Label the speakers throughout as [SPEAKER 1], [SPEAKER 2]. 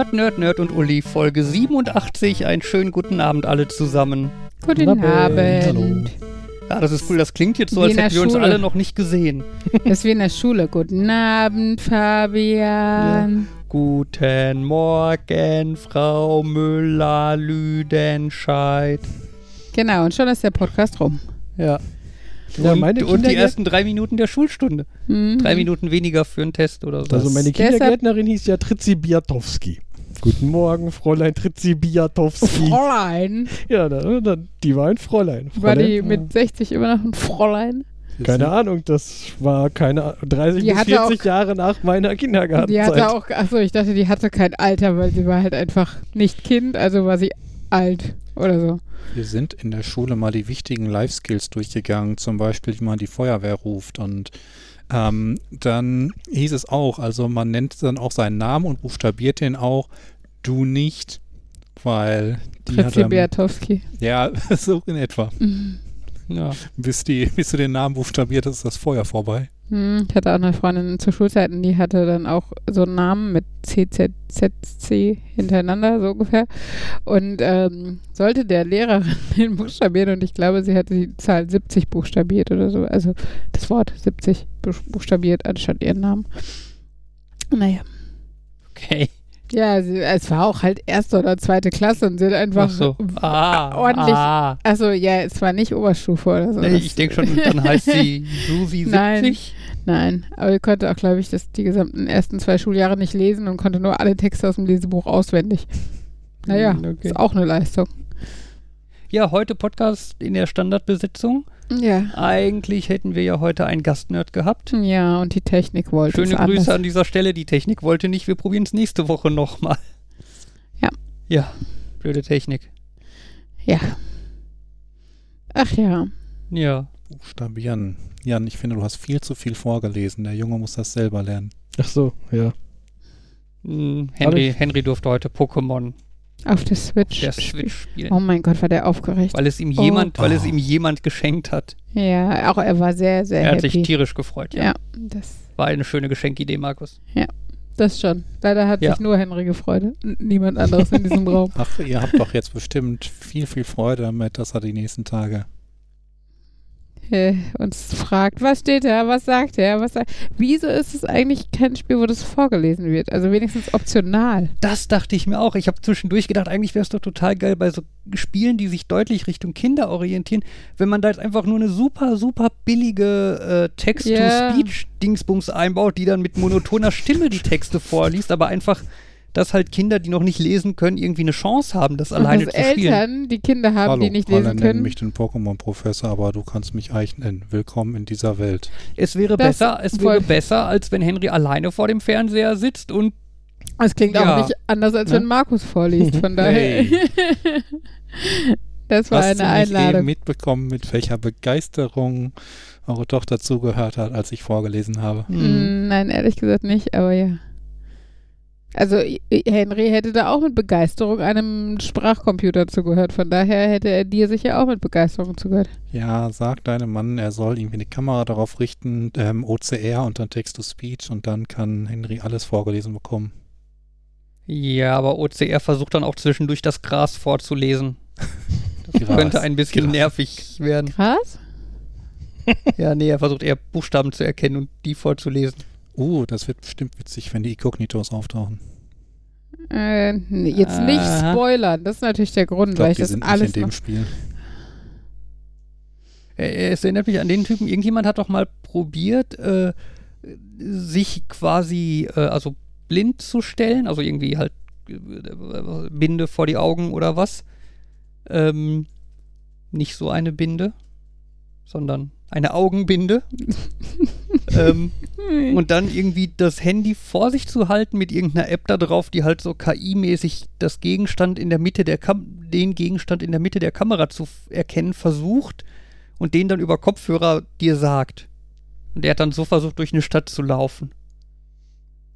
[SPEAKER 1] Nerd, Nerd, Nerd und Uli, Folge 87. Einen schönen guten Abend alle zusammen.
[SPEAKER 2] Guten
[SPEAKER 3] Abend.
[SPEAKER 2] Abend.
[SPEAKER 3] Hallo.
[SPEAKER 1] Ja, das ist cool. Das klingt jetzt so, als hätten wir uns alle noch nicht gesehen.
[SPEAKER 2] Das ist wie in der Schule. Guten Abend, Fabian.
[SPEAKER 1] Guten Morgen, Frau Müller-Lüdenscheid.
[SPEAKER 2] Genau, und schon ist der Podcast rum.
[SPEAKER 1] Ja.
[SPEAKER 3] Ja,
[SPEAKER 1] und,
[SPEAKER 3] meine
[SPEAKER 1] und die ersten drei Minuten der Schulstunde.
[SPEAKER 2] Mhm.
[SPEAKER 1] Drei Minuten weniger für einen Test oder so.
[SPEAKER 3] Also meine Kindergärtnerin hieß ja Tritzi Biatowski. Guten Morgen, Fräulein Tritzi Biatowski.
[SPEAKER 2] Fräulein.
[SPEAKER 3] ja, da, da, die war ein Fräulein.
[SPEAKER 2] War die
[SPEAKER 3] Fräulein,
[SPEAKER 2] mit 60 immer noch ein Fräulein?
[SPEAKER 3] Keine Ahnung, das war keine 30
[SPEAKER 2] Die
[SPEAKER 3] bis
[SPEAKER 2] hatte
[SPEAKER 3] 40
[SPEAKER 2] auch-
[SPEAKER 3] Jahre nach meiner Kindergartenzeit.
[SPEAKER 2] Die hatte auch, achso, ich dachte, die hatte kein Alter, weil sie war halt einfach nicht Kind, also war sie alt oder so.
[SPEAKER 4] Wir sind in der Schule mal die wichtigen Life-Skills durchgegangen, zum Beispiel, wie man die Feuerwehr ruft. Und ähm, dann hieß es auch, also man nennt dann auch seinen Namen und buchstabiert den auch, du nicht, weil die
[SPEAKER 2] Fritzi
[SPEAKER 4] hat
[SPEAKER 2] Beatowski.
[SPEAKER 4] Ja, so in etwa.
[SPEAKER 1] ja.
[SPEAKER 4] Bis, die, bis du den Namen buchstabiert hast, ist das Feuer vorbei.
[SPEAKER 2] Hm, Ich hatte auch eine Freundin zu Schulzeiten, die hatte dann auch so einen Namen mit CZZC hintereinander, so ungefähr. Und ähm, sollte der Lehrerin den buchstabieren und ich glaube, sie hatte die Zahl 70 buchstabiert oder so. Also das Wort 70 buch- buchstabiert anstatt ihren Namen. Naja.
[SPEAKER 1] Okay.
[SPEAKER 2] Ja, sie, es war auch halt erste oder zweite Klasse und sie hat einfach
[SPEAKER 1] Ach so. Ah,
[SPEAKER 2] ordentlich.
[SPEAKER 1] Ah.
[SPEAKER 2] Also ja, es war nicht Oberstufe oder so.
[SPEAKER 1] Nee, ich denke schon, dann heißt sie Susi 70.
[SPEAKER 2] Nein. Nein, aber ich konnte auch, glaube ich, das die gesamten ersten zwei Schuljahre nicht lesen und konnte nur alle Texte aus dem Lesebuch auswendig. Naja,
[SPEAKER 1] Hm, okay.
[SPEAKER 2] ist auch eine Leistung.
[SPEAKER 1] Ja, heute Podcast in der Standardbesetzung.
[SPEAKER 2] Ja.
[SPEAKER 1] Eigentlich hätten wir ja heute einen Gastnerd gehabt.
[SPEAKER 2] Ja, und die Technik wollte
[SPEAKER 1] Schöne
[SPEAKER 2] es anders.
[SPEAKER 1] Grüße an dieser Stelle. Die Technik wollte nicht. Wir probieren es nächste Woche nochmal.
[SPEAKER 2] Ja.
[SPEAKER 1] Ja, blöde Technik.
[SPEAKER 2] Ja. Ach ja.
[SPEAKER 1] Ja.
[SPEAKER 4] Buchstabieren. Jan, ich finde, du hast viel zu viel vorgelesen. Der Junge muss das selber lernen.
[SPEAKER 3] Ach so, ja.
[SPEAKER 1] Hm, Henry, Henry durfte heute Pokémon
[SPEAKER 2] Auf der Switch.
[SPEAKER 1] der Switch spielen.
[SPEAKER 2] Oh mein Gott, war der aufgeregt.
[SPEAKER 1] Weil es ihm
[SPEAKER 2] Oh.
[SPEAKER 1] jemand, weil es
[SPEAKER 4] Oh.
[SPEAKER 1] ihm jemand geschenkt hat.
[SPEAKER 2] Ja, auch er war sehr, sehr
[SPEAKER 1] er hat sich
[SPEAKER 2] happy.
[SPEAKER 1] tierisch gefreut. Ja.
[SPEAKER 2] Ja, das,
[SPEAKER 1] War eine schöne Geschenkidee, Markus.
[SPEAKER 2] das schon. Leider hat
[SPEAKER 1] Ja.
[SPEAKER 2] sich nur Henry gefreut. Niemand anderes in diesem Raum.
[SPEAKER 4] Ach, ihr habt doch jetzt bestimmt viel, viel Freude damit, dass er die nächsten Tage.
[SPEAKER 2] Äh, uns fragt, was steht da, was sagt er, was sagt Wieso ist es eigentlich kein Spiel, wo das vorgelesen wird? Also wenigstens optional.
[SPEAKER 1] Das dachte ich mir auch. Ich habe zwischendurch gedacht, eigentlich wäre es doch total geil bei so Spielen, die sich deutlich Richtung Kinder orientieren, wenn man da jetzt einfach nur eine super, super billige äh, Text-to-Speech-Dingsbums einbaut, die dann mit monotoner Stimme die Texte vorliest, aber einfach, dass halt Kinder, die noch nicht lesen können, irgendwie eine Chance haben, das alleine
[SPEAKER 2] dass
[SPEAKER 1] zu spielen.
[SPEAKER 2] Eltern, die Kinder haben,
[SPEAKER 4] Hallo,
[SPEAKER 2] die nicht lesen
[SPEAKER 4] nennen
[SPEAKER 2] können.
[SPEAKER 4] mich den Pokémon-Professor, aber du kannst mich eigentlich nennen. Willkommen in dieser Welt.
[SPEAKER 1] Es wäre
[SPEAKER 2] Das
[SPEAKER 1] besser, es wäre besser, als wenn Henry alleine vor dem Fernseher sitzt und
[SPEAKER 2] Es klingt
[SPEAKER 1] Ja.
[SPEAKER 2] auch nicht anders, als
[SPEAKER 1] Ne?
[SPEAKER 2] wenn Markus vorliest. Von daher.
[SPEAKER 4] Hey.
[SPEAKER 2] das war
[SPEAKER 4] Hast
[SPEAKER 2] eine
[SPEAKER 4] du nicht eben
[SPEAKER 2] Einladung.
[SPEAKER 4] mitbekommen, mit welcher Begeisterung eure Tochter zugehört hat, als ich vorgelesen habe?
[SPEAKER 2] Mm, Nein, ehrlich gesagt nicht, aber ja. Also Henry hätte da auch mit Begeisterung einem Sprachcomputer zugehört. Von daher hätte er dir sicher auch mit Begeisterung zugehört.
[SPEAKER 4] Ja, sag deinem Mann, er soll irgendwie eine Kamera darauf richten, ähm, OCR und dann Text-to-Speech und dann kann Henry alles vorgelesen bekommen.
[SPEAKER 1] ja, aber OCR versucht dann auch zwischendurch das Gras vorzulesen. Das
[SPEAKER 4] Gras.
[SPEAKER 1] könnte ein bisschen
[SPEAKER 4] Gras.
[SPEAKER 1] nervig werden.
[SPEAKER 2] Krass.
[SPEAKER 1] Ja, nee, er versucht eher Buchstaben zu erkennen und die vorzulesen.
[SPEAKER 4] Uh, das wird bestimmt witzig, wenn die Incognitos auftauchen.
[SPEAKER 2] Äh, jetzt nicht
[SPEAKER 1] Aha.
[SPEAKER 2] spoilern. Das ist natürlich der Grund,
[SPEAKER 4] Ich
[SPEAKER 2] weil
[SPEAKER 4] glaube,
[SPEAKER 2] ich
[SPEAKER 4] die
[SPEAKER 2] das
[SPEAKER 4] sind nicht
[SPEAKER 2] alles
[SPEAKER 4] in dem. Spiel.
[SPEAKER 1] Äh, Es erinnert mich an den Typen, irgendjemand hat doch mal probiert, äh, sich quasi, äh, also blind zu stellen, also irgendwie halt äh, Binde vor die Augen oder was. Ähm, nicht so eine Binde, sondern eine Augenbinde. ähm, und dann irgendwie das Handy vor sich zu halten mit irgendeiner App da drauf, die halt so KI-mäßig das Gegenstand in der Mitte der Kam den Gegenstand in der Mitte der Kamera zu erkennen versucht und den dann über Kopfhörer dir sagt. Und er hat dann so versucht, durch eine Stadt zu laufen.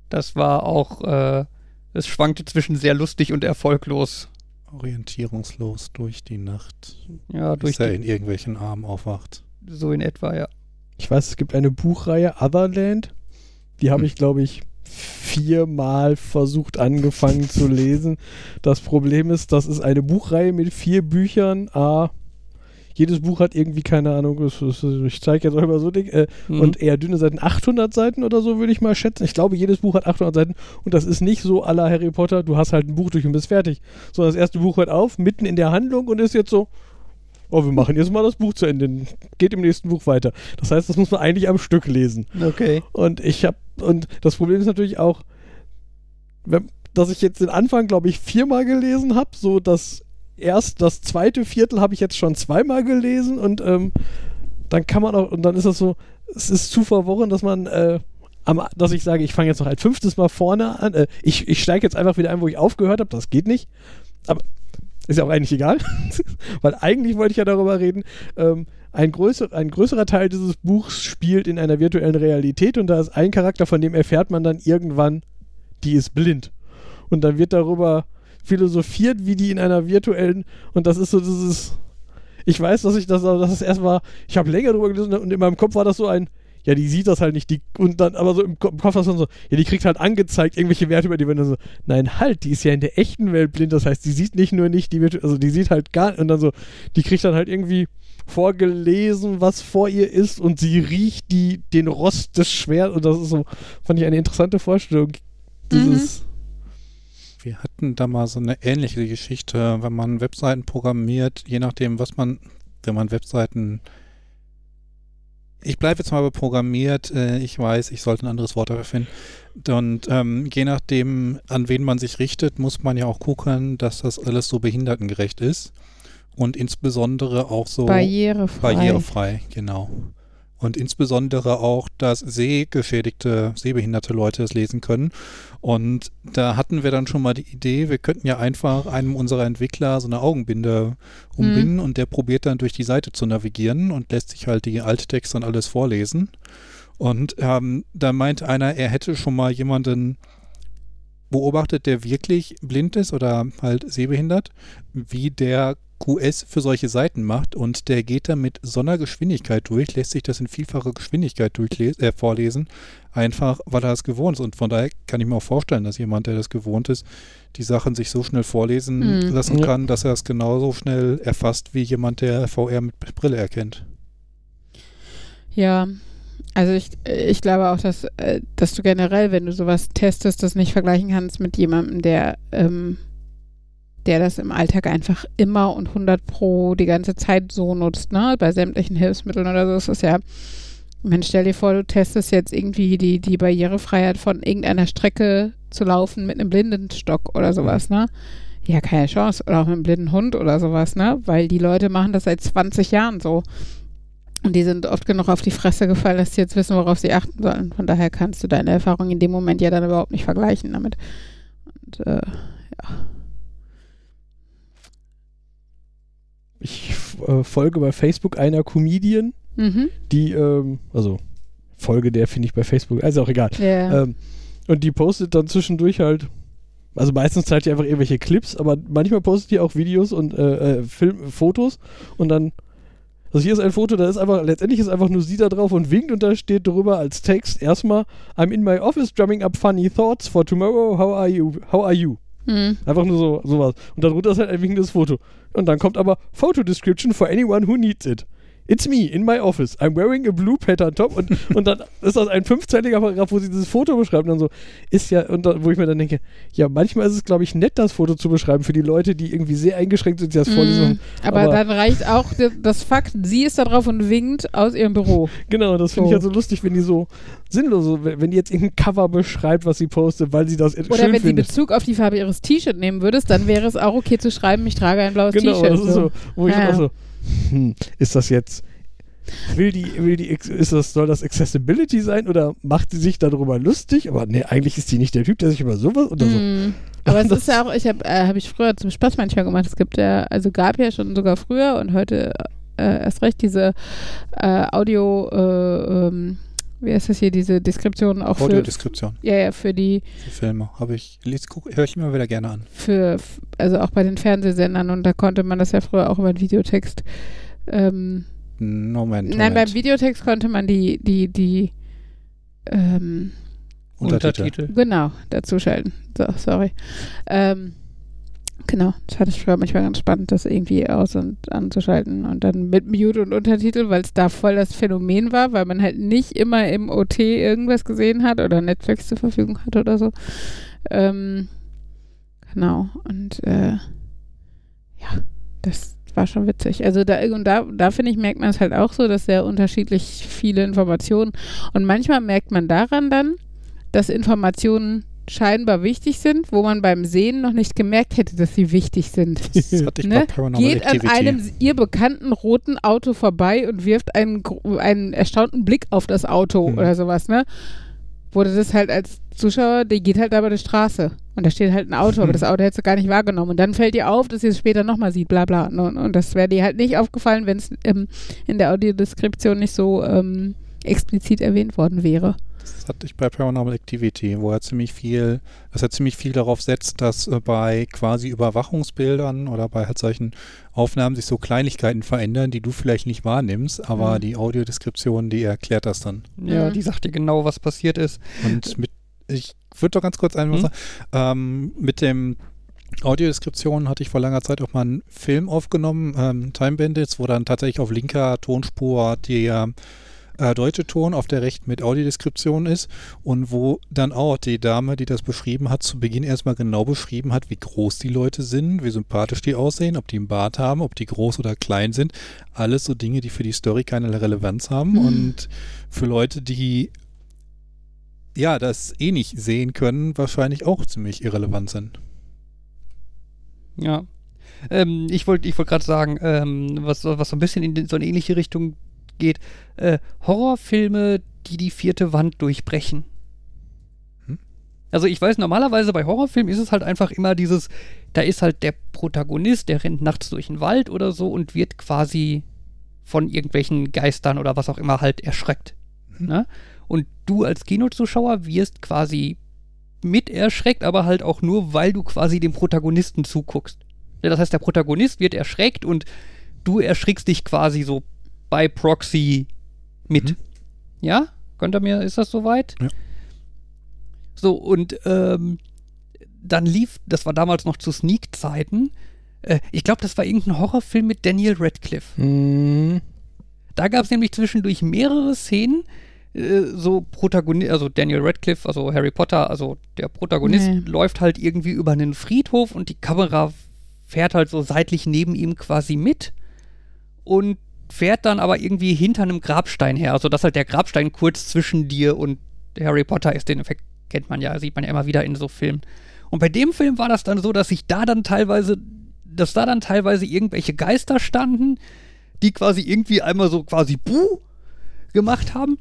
[SPEAKER 1] Das war auch, äh, es schwankte zwischen sehr lustig und erfolglos.
[SPEAKER 4] Orientierungslos durch die Nacht,
[SPEAKER 1] Ja, durch
[SPEAKER 4] bis er
[SPEAKER 1] die,
[SPEAKER 4] in irgendwelchen Armen aufwacht.
[SPEAKER 1] so in etwa, ja.
[SPEAKER 3] Ich weiß, es gibt eine Buchreihe Otherland. Die habe
[SPEAKER 1] Hm.
[SPEAKER 3] ich, glaube ich, viermal versucht angefangen zu lesen. Das Problem ist, das ist eine Buchreihe mit vier Büchern. A, jedes Buch hat irgendwie, keine Ahnung, ich zeige jetzt auch immer so dick, äh,
[SPEAKER 1] Mhm.
[SPEAKER 3] und eher dünne Seiten, 800 Seiten oder so würde ich mal schätzen. Ich glaube, jedes Buch hat 800 Seiten und das ist nicht so la Harry Potter, du hast halt ein Buch durch und bist fertig. Sondern das erste Buch hört auf, mitten in der Handlung und ist jetzt so, oh, wir machen jetzt mal das Buch zu Ende, geht im nächsten Buch weiter. Das heißt, das muss man eigentlich am Stück lesen.
[SPEAKER 1] Okay.
[SPEAKER 3] Und ich habe, und das Problem ist natürlich auch, wenn, dass ich jetzt den Anfang, glaube ich, viermal gelesen habe, so das erst das zweite Viertel habe ich jetzt schon zweimal gelesen und ähm, dann kann man auch, und dann ist das so, es ist zu verworren, dass man, äh, am, dass ich sage, ich fange jetzt noch ein fünftes Mal vorne an, äh, ich, ich steige jetzt einfach wieder ein, wo ich aufgehört habe, das geht nicht. Aber ist ja auch eigentlich egal, weil eigentlich wollte ich ja darüber reden, ähm, ein, größer, ein größerer Teil dieses Buchs spielt in einer virtuellen Realität und da ist ein Charakter, von dem erfährt man dann irgendwann, die ist blind. Und dann wird darüber philosophiert, wie die in einer virtuellen, und das ist so dieses, ich weiß, dass ich das, dass es erst war, ich habe länger drüber gelesen und in meinem Kopf war das so ein, ja, die sieht das halt nicht, die, und dann, aber so im Ko- im Kopf war es dann so, ja, die kriegt halt angezeigt, irgendwelche Werte über die dann so, nein, halt, die ist ja in der echten Welt blind, das heißt, die sieht nicht nur nicht die virtu also die sieht halt gar, und dann so, die kriegt dann halt irgendwie vorgelesen, was vor ihr ist und sie riecht die, den Rost des Schwerts und das ist so, fand ich eine interessante Vorstellung. Dieses,
[SPEAKER 4] Wir hatten da mal so eine ähnliche Geschichte, wenn man Webseiten programmiert, je nachdem, was man, wenn man Webseiten. Ich bleibe jetzt mal bei programmiert, äh, ich weiß, ich sollte ein anderes Wort dafür finden. Und ähm, je nachdem, an wen man sich richtet, muss man ja auch gucken, dass das alles so behindertengerecht ist. Und insbesondere auch so
[SPEAKER 2] Barrierefrei.
[SPEAKER 4] barrierefrei, genau. Und insbesondere auch, dass sehgeschädigte, sehbehinderte Leute es lesen können. Und da hatten wir dann schon mal die Idee, wir könnten ja einfach einem unserer Entwickler so eine Augenbinde umbinden und der probiert dann durch die Seite zu navigieren und lässt sich halt die Alttexte und alles vorlesen. Und ähm, da meint einer, er hätte schon mal jemanden beobachtet, der wirklich blind ist oder halt sehbehindert, wie der QS für solche Seiten macht und der geht da mit so einer Geschwindigkeit durch, lässt sich das in vielfacher Geschwindigkeit durchles- äh, vorlesen, einfach weil er es gewohnt ist. Und von daher kann ich mir auch vorstellen, dass jemand, der das gewohnt ist, die Sachen sich so schnell vorlesen
[SPEAKER 2] Hm.
[SPEAKER 4] lassen kann, dass er es genauso schnell erfasst wie jemand, der VR mit Brille erkennt.
[SPEAKER 2] Ja, also ich, ich glaube auch, dass, äh, dass du generell, wenn du sowas testest, das nicht vergleichen kannst mit jemandem, der, ähm, der das im Alltag einfach immer und 100 pro die ganze Zeit so nutzt, ne? Bei sämtlichen Hilfsmitteln oder so ist es ja, ich meine, stell dir vor, du testest jetzt irgendwie die, die Barrierefreiheit von irgendeiner Strecke zu laufen mit einem Blindenstock oder sowas, ne? Ja, keine Chance. Oder auch mit einem blinden Hund oder sowas, ne? Weil die Leute machen das seit 20 Jahren so. Und die sind oft genug auf die Fresse gefallen, dass sie jetzt wissen, worauf sie achten sollen. Von daher kannst du deine Erfahrung in dem Moment ja dann überhaupt nicht vergleichen damit. Und äh,
[SPEAKER 3] ich äh, folge bei Facebook einer Comedian,
[SPEAKER 2] mhm.
[SPEAKER 3] die, ähm, also Folge der finde ich bei Facebook, also auch egal.
[SPEAKER 2] ja.
[SPEAKER 3] Ähm, und die postet dann zwischendurch halt, also meistens zeigt die einfach irgendwelche Clips, aber manchmal postet die auch Videos und äh, äh, Film, Fotos und dann, also hier ist ein Foto, da ist einfach, letztendlich ist einfach nur sie da drauf und winkt und da steht drüber als Text erstmal, I'm in my office drumming up funny thoughts for tomorrow, how are you, how are you?
[SPEAKER 2] Mhm.
[SPEAKER 3] Einfach nur so sowas. Und darunter ist halt ein winkendes Foto. Und dann kommt aber Photo Description for anyone who needs it. It's me in my office. I'm wearing a blue pattern top. Und, und dann ist das ein fünfzeiliger Paragraph, wo sie dieses Foto beschreibt. Und dann so, ist ja, und dann, wo ich mir dann denke, ja, manchmal ist es, glaube ich, nett, das Foto zu beschreiben für die Leute, die irgendwie sehr eingeschränkt sind, die das vorlesen.
[SPEAKER 2] Mhm. Aber,
[SPEAKER 3] Aber-
[SPEAKER 2] dann reicht auch d- das Fakt, sie ist da drauf und winkt aus ihrem Büro.
[SPEAKER 3] Genau, das finde ich
[SPEAKER 2] So.
[SPEAKER 3] halt so lustig, wenn die so sinnlos, so, wenn die jetzt irgendein Cover beschreibt, was sie postet, weil sie das
[SPEAKER 2] Oder
[SPEAKER 3] schön
[SPEAKER 2] wenn sie
[SPEAKER 3] findet.
[SPEAKER 2] Bezug auf die Farbe ihres T-Shirt nehmen würdest, dann wäre es auch okay zu schreiben, ich trage ein blaues
[SPEAKER 3] Genau,
[SPEAKER 2] T-Shirt.
[SPEAKER 3] das ist so, wo ich
[SPEAKER 2] Ja,
[SPEAKER 3] auch so, hm, ist das jetzt, will die, will die, ist das, soll das Accessibility sein oder macht sie sich darüber lustig? Aber nee, eigentlich ist die nicht der Typ, der sich über sowas oder so.
[SPEAKER 2] Mm. Aber es ist ja auch, ich habe äh, hab ich früher zum Spaß manchmal gemacht. Es gibt ja, also gab ja schon sogar früher und heute äh, erst recht diese äh, Audio, äh, ähm, wie heißt das hier, diese Deskription auch für,
[SPEAKER 4] Audiodeskription
[SPEAKER 2] ja, ja, für die,
[SPEAKER 4] für Filme. Habe ich, höre ich immer wieder gerne an.
[SPEAKER 2] für, also auch bei den Fernsehsendern und da konnte man das ja früher auch über den Videotext. Ähm,
[SPEAKER 4] Moment.
[SPEAKER 2] Nein, beim
[SPEAKER 4] Moment.
[SPEAKER 2] Videotext konnte man die, die, die, ähm,
[SPEAKER 4] Untertitel.
[SPEAKER 1] Untertitel.
[SPEAKER 2] Genau, dazuschalten. So, sorry. Ähm, genau, das fand ich früher manchmal ganz spannend, das irgendwie aus- und anzuschalten und dann mit Mute und Untertitel, weil es da voll das Phänomen war, weil man halt nicht immer im OT irgendwas gesehen hat oder Netflix zur Verfügung hat oder so. Ähm, genau, und äh, ja, das war schon witzig. Also da, und da, da finde ich, merkt man es halt auch so, dass sehr unterschiedlich viele Informationen und manchmal merkt man daran dann, dass Informationen scheinbar wichtig sind, wo man beim Sehen noch nicht gemerkt hätte, dass sie wichtig sind.
[SPEAKER 4] Das hatte ich
[SPEAKER 2] Ne?
[SPEAKER 4] bei
[SPEAKER 2] Geht an einem ihr bekannten roten Auto vorbei und wirft einen, einen erstaunten Blick auf das Auto
[SPEAKER 4] Mhm.
[SPEAKER 2] oder sowas, ne? Wurde das halt als Zuschauer, die geht halt da über die Straße und da steht halt ein Auto, aber
[SPEAKER 4] Mhm.
[SPEAKER 2] das Auto hättest du gar nicht wahrgenommen und dann fällt dir auf, dass sie es später nochmal sieht, bla bla. Und, und das wäre dir halt nicht aufgefallen, wenn es ähm, in der Audiodeskription nicht so ähm, explizit erwähnt worden wäre.
[SPEAKER 4] Das hatte ich bei Paranormal Activity, wo er ziemlich viel, dass er ziemlich viel darauf setzt, dass äh, bei quasi Überwachungsbildern oder bei halt solchen Aufnahmen sich so Kleinigkeiten verändern, die du vielleicht nicht wahrnimmst, aber
[SPEAKER 2] Mhm.
[SPEAKER 4] die Audiodeskription, die erklärt das dann.
[SPEAKER 1] Ja,
[SPEAKER 2] Mhm.
[SPEAKER 1] die sagt dir genau, was passiert ist.
[SPEAKER 4] Und mit, ich würde doch ganz kurz einmal
[SPEAKER 1] Hm?
[SPEAKER 4] sagen, ähm, mit dem Audiodeskription hatte ich vor langer Zeit auch mal einen Film aufgenommen, ähm, Time Bandits, wo dann tatsächlich auf linker Tonspur der äh, deutsche Ton auf der rechten mit Audiodeskription ist und wo dann auch die Dame, die das beschrieben hat, zu Beginn erstmal genau beschrieben hat, wie groß die Leute sind, wie sympathisch die aussehen, ob die einen Bart haben, ob die groß oder klein sind. Alles so Dinge, die für die Story keine Relevanz haben
[SPEAKER 2] Mhm.
[SPEAKER 4] und für Leute, die ja, das eh nicht sehen können, wahrscheinlich auch ziemlich irrelevant sind.
[SPEAKER 1] Ja. Ähm, ich wollte ich wollt gerade sagen, ähm, was, was so ein bisschen in so eine ähnliche Richtung geht. Äh, Horrorfilme, die die vierte Wand durchbrechen.
[SPEAKER 4] Hm?
[SPEAKER 1] Also ich weiß, normalerweise bei Horrorfilmen ist es halt einfach immer dieses, da ist halt der Protagonist, der rennt nachts durch den Wald oder so und wird quasi von irgendwelchen Geistern oder was auch immer halt erschreckt.
[SPEAKER 4] Mhm.
[SPEAKER 1] Ne? Und du als Kinozuschauer wirst quasi mit erschreckt, aber halt auch nur, weil du quasi dem Protagonisten zuguckst. Das heißt, der Protagonist wird erschreckt und du erschrickst dich quasi so bei Proxy mit.
[SPEAKER 4] Mhm.
[SPEAKER 1] Ja? Könnt ihr mir, ist das soweit?
[SPEAKER 4] Ja.
[SPEAKER 1] So, und ähm, dann lief, das war damals noch zu Sneak-Zeiten, äh, ich glaube, das war irgendein Horrorfilm mit Daniel Radcliffe.
[SPEAKER 3] Mhm.
[SPEAKER 1] Da gab es nämlich zwischendurch mehrere Szenen, äh, so Protagonist, also Daniel Radcliffe, also Harry Potter, also der Protagonist
[SPEAKER 2] Nee.
[SPEAKER 1] läuft halt irgendwie über einen Friedhof und die Kamera fährt halt so seitlich neben ihm quasi mit und fährt dann aber irgendwie hinter einem Grabstein her, also dass halt der Grabstein kurz zwischen dir und Harry Potter ist. Den Effekt kennt man ja, sieht man ja immer wieder in so Filmen. Und bei dem Film war das dann so, dass sich da dann teilweise, dass da dann teilweise irgendwelche Geister standen, die quasi irgendwie einmal so quasi Buh gemacht haben,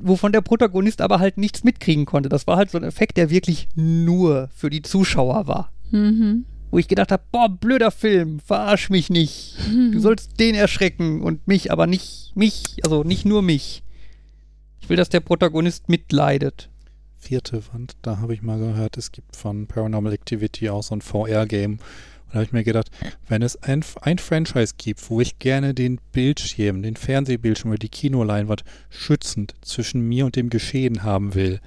[SPEAKER 1] wovon der Protagonist aber halt nichts mitkriegen konnte. Das war halt so ein Effekt, der wirklich nur für die Zuschauer war.
[SPEAKER 2] Mhm.
[SPEAKER 1] Wo ich gedacht habe, boah, blöder Film, verarsch mich nicht. Du sollst den erschrecken und mich, aber nicht mich, also nicht nur mich. Ich will, dass der Protagonist mitleidet.
[SPEAKER 4] Vierte Wand, da habe ich mal gehört, es gibt von Paranormal Activity auch so ein VR-Game. Und da habe ich mir gedacht, wenn es ein, ein Franchise gibt, wo ich gerne den Bildschirm, den Fernsehbildschirm oder die Kinoleinwand schützend zwischen mir und dem Geschehen haben will,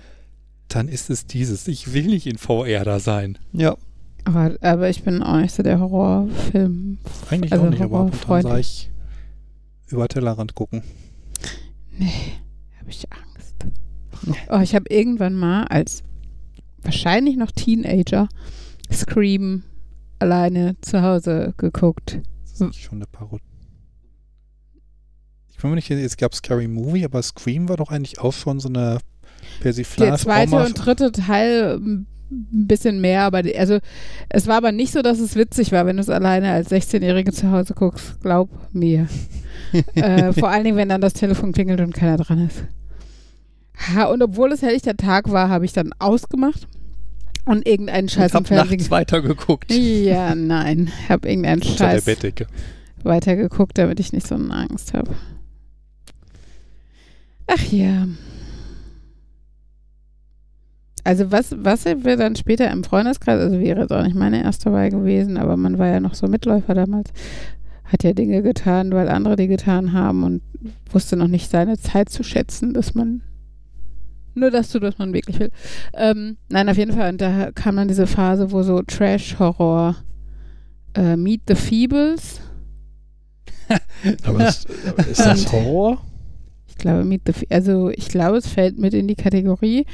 [SPEAKER 4] dann ist es dieses. Ich will nicht in VR da sein.
[SPEAKER 1] Ja.
[SPEAKER 2] Aber, aber ich bin auch nicht so der Horrorfilm.
[SPEAKER 4] Eigentlich
[SPEAKER 2] Also
[SPEAKER 4] auch nicht, aber ab und an sah ich über Tellerrand gucken.
[SPEAKER 2] Nee, habe ich Angst. Oh, ich habe irgendwann mal als wahrscheinlich noch Teenager Scream alleine zu Hause geguckt.
[SPEAKER 4] Das ist schon eine Parodie. Ich bin mir nicht, es gab Scary Movie, aber Scream war doch eigentlich auch schon so eine Persiflage.
[SPEAKER 2] Der zweite und dritte Teil ähm, ein bisschen mehr, aber die, also es war aber nicht so, dass es witzig war, wenn du es alleine als 16-Jährige zu Hause guckst. Glaub mir. äh, vor allen Dingen, wenn dann das Telefon klingelt und keiner dran ist. Ha, und obwohl es helllichter Tag war, habe ich dann ausgemacht und irgendeinen Scheiß
[SPEAKER 1] ich
[SPEAKER 2] im Fernsehen.
[SPEAKER 1] nachts weitergeguckt.
[SPEAKER 2] Ja, nein. Habe irgendeinen
[SPEAKER 4] der
[SPEAKER 2] Scheiß
[SPEAKER 4] Bettdecke.
[SPEAKER 2] weitergeguckt, damit ich nicht so eine Angst habe. Ach ja. Also was, was wir dann später im Freundeskreis, also wäre jetzt auch nicht meine erste Wahl gewesen, aber man war ja noch so Mitläufer damals, hat ja Dinge getan, weil andere die getan haben und wusste noch nicht seine Zeit zu schätzen, dass man Nur das tut, was man wirklich will. Ähm, nein, auf jeden Fall. Und da kam dann diese Phase, wo so Trash-Horror, äh, Meet the Feebles,
[SPEAKER 3] Aber ist, aber ist das Horror?
[SPEAKER 2] ich glaube, Meet the Fe also ich glaube, es fällt mit in die Kategorie.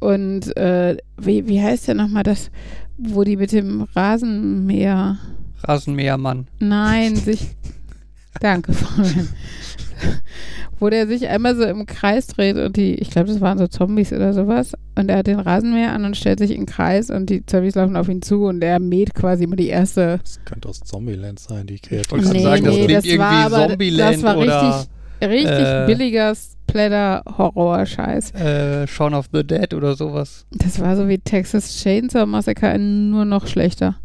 [SPEAKER 2] Und äh, wie, wie heißt der nochmal das, wo die mit dem Rasenmäher,
[SPEAKER 1] Rasenmähermann.
[SPEAKER 2] nein, sich, danke, Fabian. wo der sich einmal so im Kreis dreht und die, ich glaube, das waren so Zombies oder sowas, und er hat den Rasenmäher an und stellt sich in den Kreis und die Zombies laufen auf ihn zu und er mäht quasi immer die erste.
[SPEAKER 4] Das könnte aus Zombieland sein, die
[SPEAKER 1] Ich
[SPEAKER 4] Kreatur.
[SPEAKER 1] wollte gerade sagen, das klingt irgendwie
[SPEAKER 2] war aber,
[SPEAKER 1] Zombieland
[SPEAKER 2] das war
[SPEAKER 1] oder
[SPEAKER 2] richtig, richtig
[SPEAKER 1] äh,
[SPEAKER 2] billiger Splatter-Horror-Scheiß.
[SPEAKER 1] äh, Shaun of the Dead oder sowas.
[SPEAKER 2] Das war so wie Texas Chainsaw Massacre, nur noch schlechter.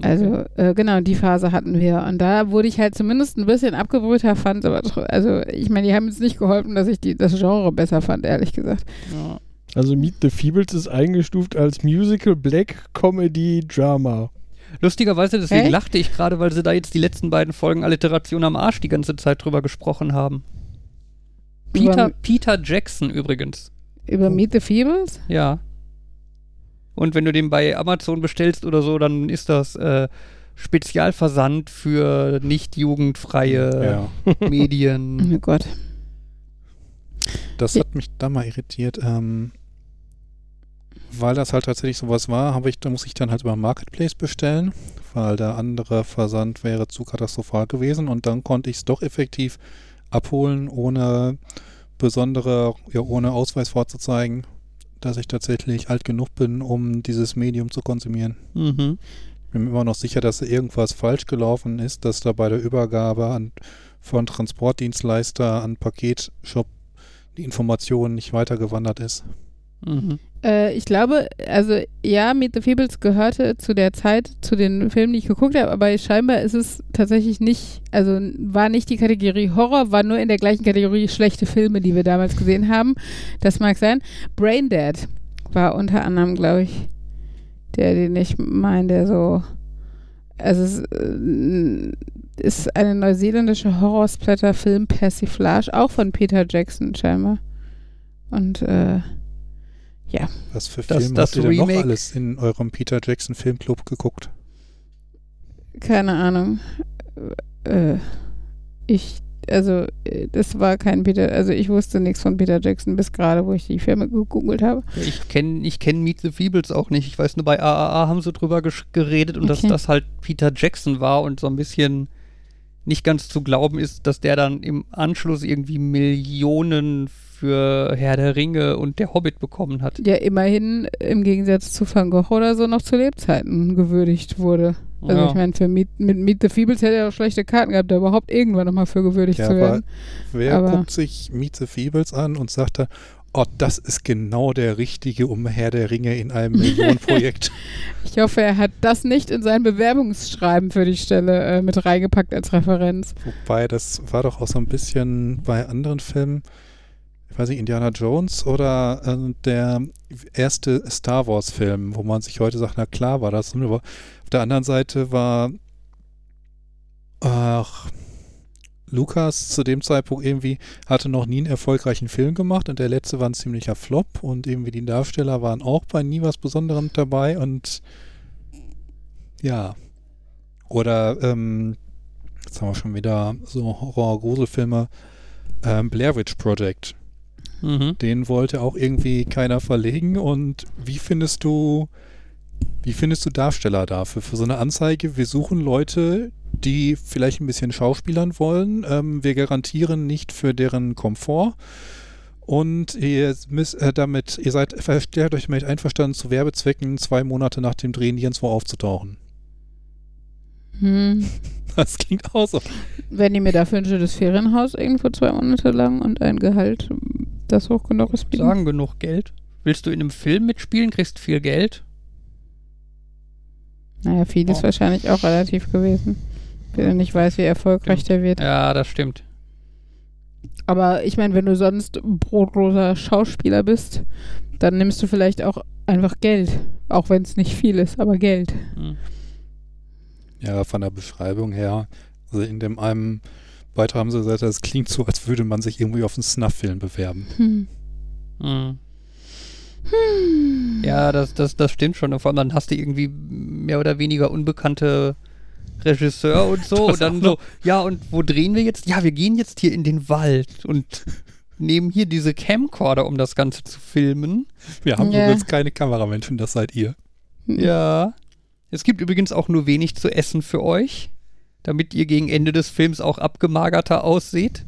[SPEAKER 2] Also, äh, genau, die Phase hatten wir. Und da wurde ich halt zumindest ein bisschen abgebrühter, fand aber, also, ich meine, die haben jetzt nicht geholfen, dass ich die, das Genre besser fand, ehrlich gesagt.
[SPEAKER 1] Ja.
[SPEAKER 3] Also Meet the Feebles ist eingestuft als Musical Black Comedy Drama.
[SPEAKER 1] Lustigerweise, deswegen
[SPEAKER 2] Echt?
[SPEAKER 1] lachte ich gerade, weil sie da jetzt die letzten beiden Folgen Alliteration am Arsch die ganze Zeit drüber gesprochen haben. Peter,
[SPEAKER 2] Über,
[SPEAKER 1] Peter Jackson übrigens.
[SPEAKER 2] über Meet the Feebles?
[SPEAKER 1] Ja. Und wenn du den bei Amazon bestellst oder so, dann ist das äh, Spezialversand für nicht jugendfreie
[SPEAKER 4] Ja,
[SPEAKER 1] Medien.
[SPEAKER 2] Oh Gott.
[SPEAKER 4] das hat mich da mal irritiert. Ähm, weil das halt tatsächlich sowas war, habe ich, da muss ich dann halt über Marketplace bestellen, weil der andere Versand wäre zu katastrophal gewesen und dann konnte ich es doch effektiv abholen, ohne besondere, ja, ohne Ausweis vorzuzeigen, dass ich tatsächlich alt genug bin, um dieses Medium zu konsumieren.
[SPEAKER 1] Mhm.
[SPEAKER 4] Ich bin mir immer noch sicher, dass irgendwas falsch gelaufen ist, dass da bei der Übergabe an, von Transportdienstleister an Paketshop die Information nicht weitergewandert ist.
[SPEAKER 1] Mhm.
[SPEAKER 2] Äh, ich glaube, also ja, Meet the Feebles gehörte zu der Zeit zu den Filmen, die ich geguckt habe, aber scheinbar ist es tatsächlich nicht, also war nicht die Kategorie Horror, war nur in der gleichen Kategorie schlechte Filme, die wir damals gesehen haben. Das mag sein. Braindead war unter anderem, glaube ich, der, den ich meine, der so, also es äh, ist eine neuseeländische Horror-Splatter-Film Persiflage, auch von Peter Jackson scheinbar. Und äh,
[SPEAKER 4] Was für
[SPEAKER 1] Das-
[SPEAKER 4] Filme
[SPEAKER 1] das
[SPEAKER 4] habt ihr denn noch alles in eurem Peter Jackson Filmclub geguckt?
[SPEAKER 2] Keine Ahnung. Äh, ich, also, äh, das war kein Peter, also ich wusste nichts von Peter Jackson bis gerade, wo ich die Filme gegoogelt habe.
[SPEAKER 1] Ich kenne ich kenn Meet the Feebles auch nicht. Ich weiß nur, bei AAA haben sie drüber geredet und dass
[SPEAKER 2] Okay.
[SPEAKER 1] das halt Peter Jackson war und so ein bisschen nicht ganz zu glauben ist, dass der dann im Anschluss irgendwie Millionen für Herr der Ringe und der Hobbit bekommen hat.
[SPEAKER 2] Ja, immerhin im Gegensatz zu Van Gogh oder so noch zu Lebzeiten gewürdigt wurde. Also
[SPEAKER 1] Ja.
[SPEAKER 2] ich meine, für Meet, mit Meet the Feebles hätte er auch schlechte Karten gehabt, da überhaupt irgendwann nochmal für gewürdigt
[SPEAKER 4] Ja,
[SPEAKER 2] zu
[SPEAKER 4] aber
[SPEAKER 2] werden.
[SPEAKER 4] Wer
[SPEAKER 2] Aber-
[SPEAKER 4] guckt sich Meet the Feebles an und sagt dann, oh, das ist genau der Richtige um Herr der Ringe in einem Millionenprojekt.
[SPEAKER 2] Ich hoffe, er hat das nicht in sein Bewerbungsschreiben für die Stelle äh, mit reingepackt als Referenz.
[SPEAKER 4] Wobei, das war doch auch so ein bisschen bei anderen Filmen, ich weiß nicht, Indiana Jones oder äh, der erste Star Wars-Film, wo man sich heute sagt, na klar war das. Auf der anderen Seite war ach, Lukas zu dem Zeitpunkt irgendwie hatte noch nie einen erfolgreichen Film gemacht und der letzte war ein ziemlicher Flop und irgendwie die Darsteller waren auch bei nie was Besonderem dabei und ja. Oder ähm, jetzt haben wir schon wieder so Horror-Gruselfilme. Ähm, Blair Witch Project.
[SPEAKER 1] Mhm.
[SPEAKER 4] Den wollte auch irgendwie keiner verlegen. Und wie findest du, wie findest du Darsteller dafür? Für so eine Anzeige, wir suchen Leute, die vielleicht ein bisschen schauspielern wollen. Ähm, wir garantieren nicht für deren Komfort. Und ihr müsst äh, damit, ihr seid verstärkt euch damit einverstanden, zu Werbezwecken zwei Monate nach dem Drehen nirgendwo aufzutauchen.
[SPEAKER 2] Hm.
[SPEAKER 4] Das klingt auch so.
[SPEAKER 2] Wenn die mir dafür ein schönes Ferienhaus irgendwo zwei Monate lang und ein Gehalt, das hoch genug ist, bieten.
[SPEAKER 1] Sagen genug Geld. Willst du in einem Film mitspielen, kriegst viel Geld.
[SPEAKER 2] Naja, viel ist
[SPEAKER 1] Oh.
[SPEAKER 2] wahrscheinlich auch relativ gewesen. Wenn du nicht weiß, wie erfolgreich der wird.
[SPEAKER 1] Ja, das stimmt.
[SPEAKER 2] Aber ich meine, wenn du sonst brotloser Schauspieler bist, dann nimmst du vielleicht auch einfach Geld. Auch wenn es nicht viel ist, aber Geld.
[SPEAKER 1] Mhm.
[SPEAKER 4] Ja, von der Beschreibung her. Also in dem einem Beitrag haben sie gesagt, das klingt so, als würde man sich irgendwie auf einen Snuff-Film bewerben.
[SPEAKER 2] Hm.
[SPEAKER 1] Hm. Ja, das, das, das stimmt schon. Und vor allem dann hast du irgendwie mehr oder weniger unbekannte Regisseur und so.
[SPEAKER 4] Das
[SPEAKER 1] und dann so, ja, und wo drehen wir jetzt? Ja, wir gehen jetzt hier in den Wald und nehmen hier diese Camcorder, um das Ganze zu filmen.
[SPEAKER 4] Wir haben
[SPEAKER 2] Ja.
[SPEAKER 4] übrigens keine Kameramenschen, das seid ihr.
[SPEAKER 1] Ja. Es gibt übrigens auch nur wenig zu essen für euch, damit ihr gegen Ende des Films auch abgemagerter ausseht.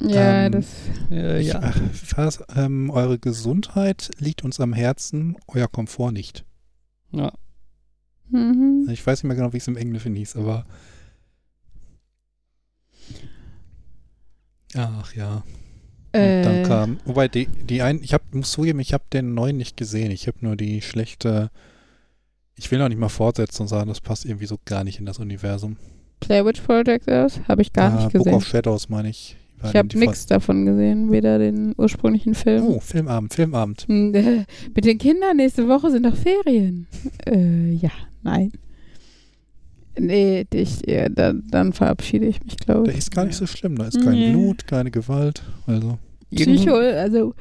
[SPEAKER 2] Ja,
[SPEAKER 4] Ähm,
[SPEAKER 2] das.
[SPEAKER 1] Äh,
[SPEAKER 4] Ich,
[SPEAKER 1] ja.
[SPEAKER 4] ach, was, ähm, eure Gesundheit liegt uns am Herzen, euer Komfort nicht.
[SPEAKER 1] ja.
[SPEAKER 2] Mhm.
[SPEAKER 4] Ich weiß nicht mehr genau, wie es im Englischen hieß, aber. Ach ja. Und
[SPEAKER 2] Äh,
[SPEAKER 4] dann kam, wobei die, die ein, ich hab, muss zugeben, ich habe den neuen nicht gesehen. Ich habe nur die schlechte. Ich will auch nicht mal fortsetzen und sagen, das passt irgendwie so gar nicht in das Universum.
[SPEAKER 2] Blair Witch Project aus? Habe ich gar
[SPEAKER 4] Ah,
[SPEAKER 2] nicht
[SPEAKER 4] Book
[SPEAKER 2] gesehen.
[SPEAKER 4] of Shadows meine ich. War
[SPEAKER 2] Ich habe nichts davon gesehen, weder den ursprünglichen Film.
[SPEAKER 4] Oh, Filmabend, Filmabend.
[SPEAKER 2] Hm, Mit den Kindern nächste Woche sind doch Ferien. Äh, ja, nein. Nee, ich, ja, dann, dann verabschiede ich mich, glaube
[SPEAKER 4] Der
[SPEAKER 2] ich.
[SPEAKER 4] ist gar nicht so schlimm. Da ist kein
[SPEAKER 2] Nee.
[SPEAKER 4] Blut, keine Gewalt. Also,
[SPEAKER 2] Psycho, also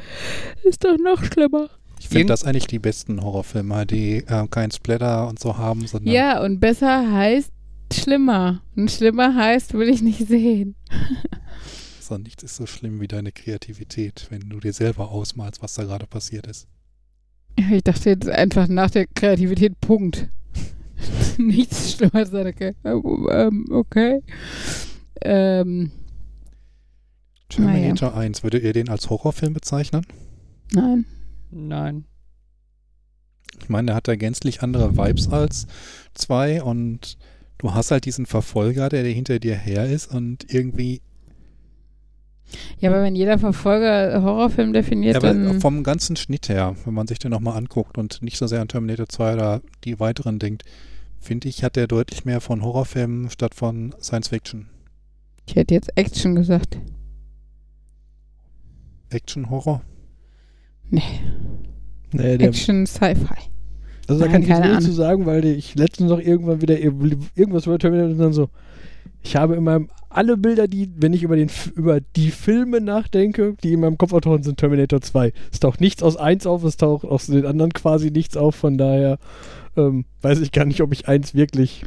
[SPEAKER 2] ist doch noch schlimmer.
[SPEAKER 4] ich finde das eigentlich die besten Horrorfilme, die äh, kein Splatter und so haben, sondern.
[SPEAKER 2] Ja, und besser heißt schlimmer. Und schlimmer heißt, will ich nicht sehen.
[SPEAKER 4] So, nichts ist so schlimm wie deine Kreativität, wenn du dir selber ausmalst, was da gerade passiert ist.
[SPEAKER 2] Ich dachte jetzt einfach nach der Kreativität Punkt. Nichts schlimmer als eine Ke- ähm, okay. Ähm,
[SPEAKER 4] Terminator 1, würdet ihr den als Horrorfilm bezeichnen?
[SPEAKER 2] nein.
[SPEAKER 1] Nein.
[SPEAKER 4] Ich meine, der hat da gänzlich andere Vibes als zwei und du hast halt diesen Verfolger, der hinter dir her ist und irgendwie,
[SPEAKER 2] Ja, aber wenn jeder Verfolger Horrorfilm definiert,
[SPEAKER 4] ja, aber
[SPEAKER 2] dann.
[SPEAKER 4] vom ganzen Schnitt her, wenn man sich den nochmal anguckt und nicht so sehr an Terminator 2 oder die weiteren denkt, finde ich, hat der deutlich mehr von Horrorfilmen statt von Science Fiction.
[SPEAKER 2] Ich hätte jetzt Action gesagt.
[SPEAKER 4] Action-Horror?
[SPEAKER 2] Nee,
[SPEAKER 3] Nee,
[SPEAKER 2] Action Sci-Fi.
[SPEAKER 3] Also da
[SPEAKER 2] Nein,
[SPEAKER 3] kann ich jetzt nichts zu sagen, weil ich letztens noch irgendwann wieder ir- irgendwas über Terminator und dann so. Ich habe in meinem alle Bilder, die, wenn ich über, den, über die Filme nachdenke, die in meinem Kopf auftauchen, sind Terminator 2. Es taucht nichts aus 1 auf, es taucht aus den anderen quasi nichts auf, von daher ähm, weiß ich gar nicht, ob ich eins wirklich,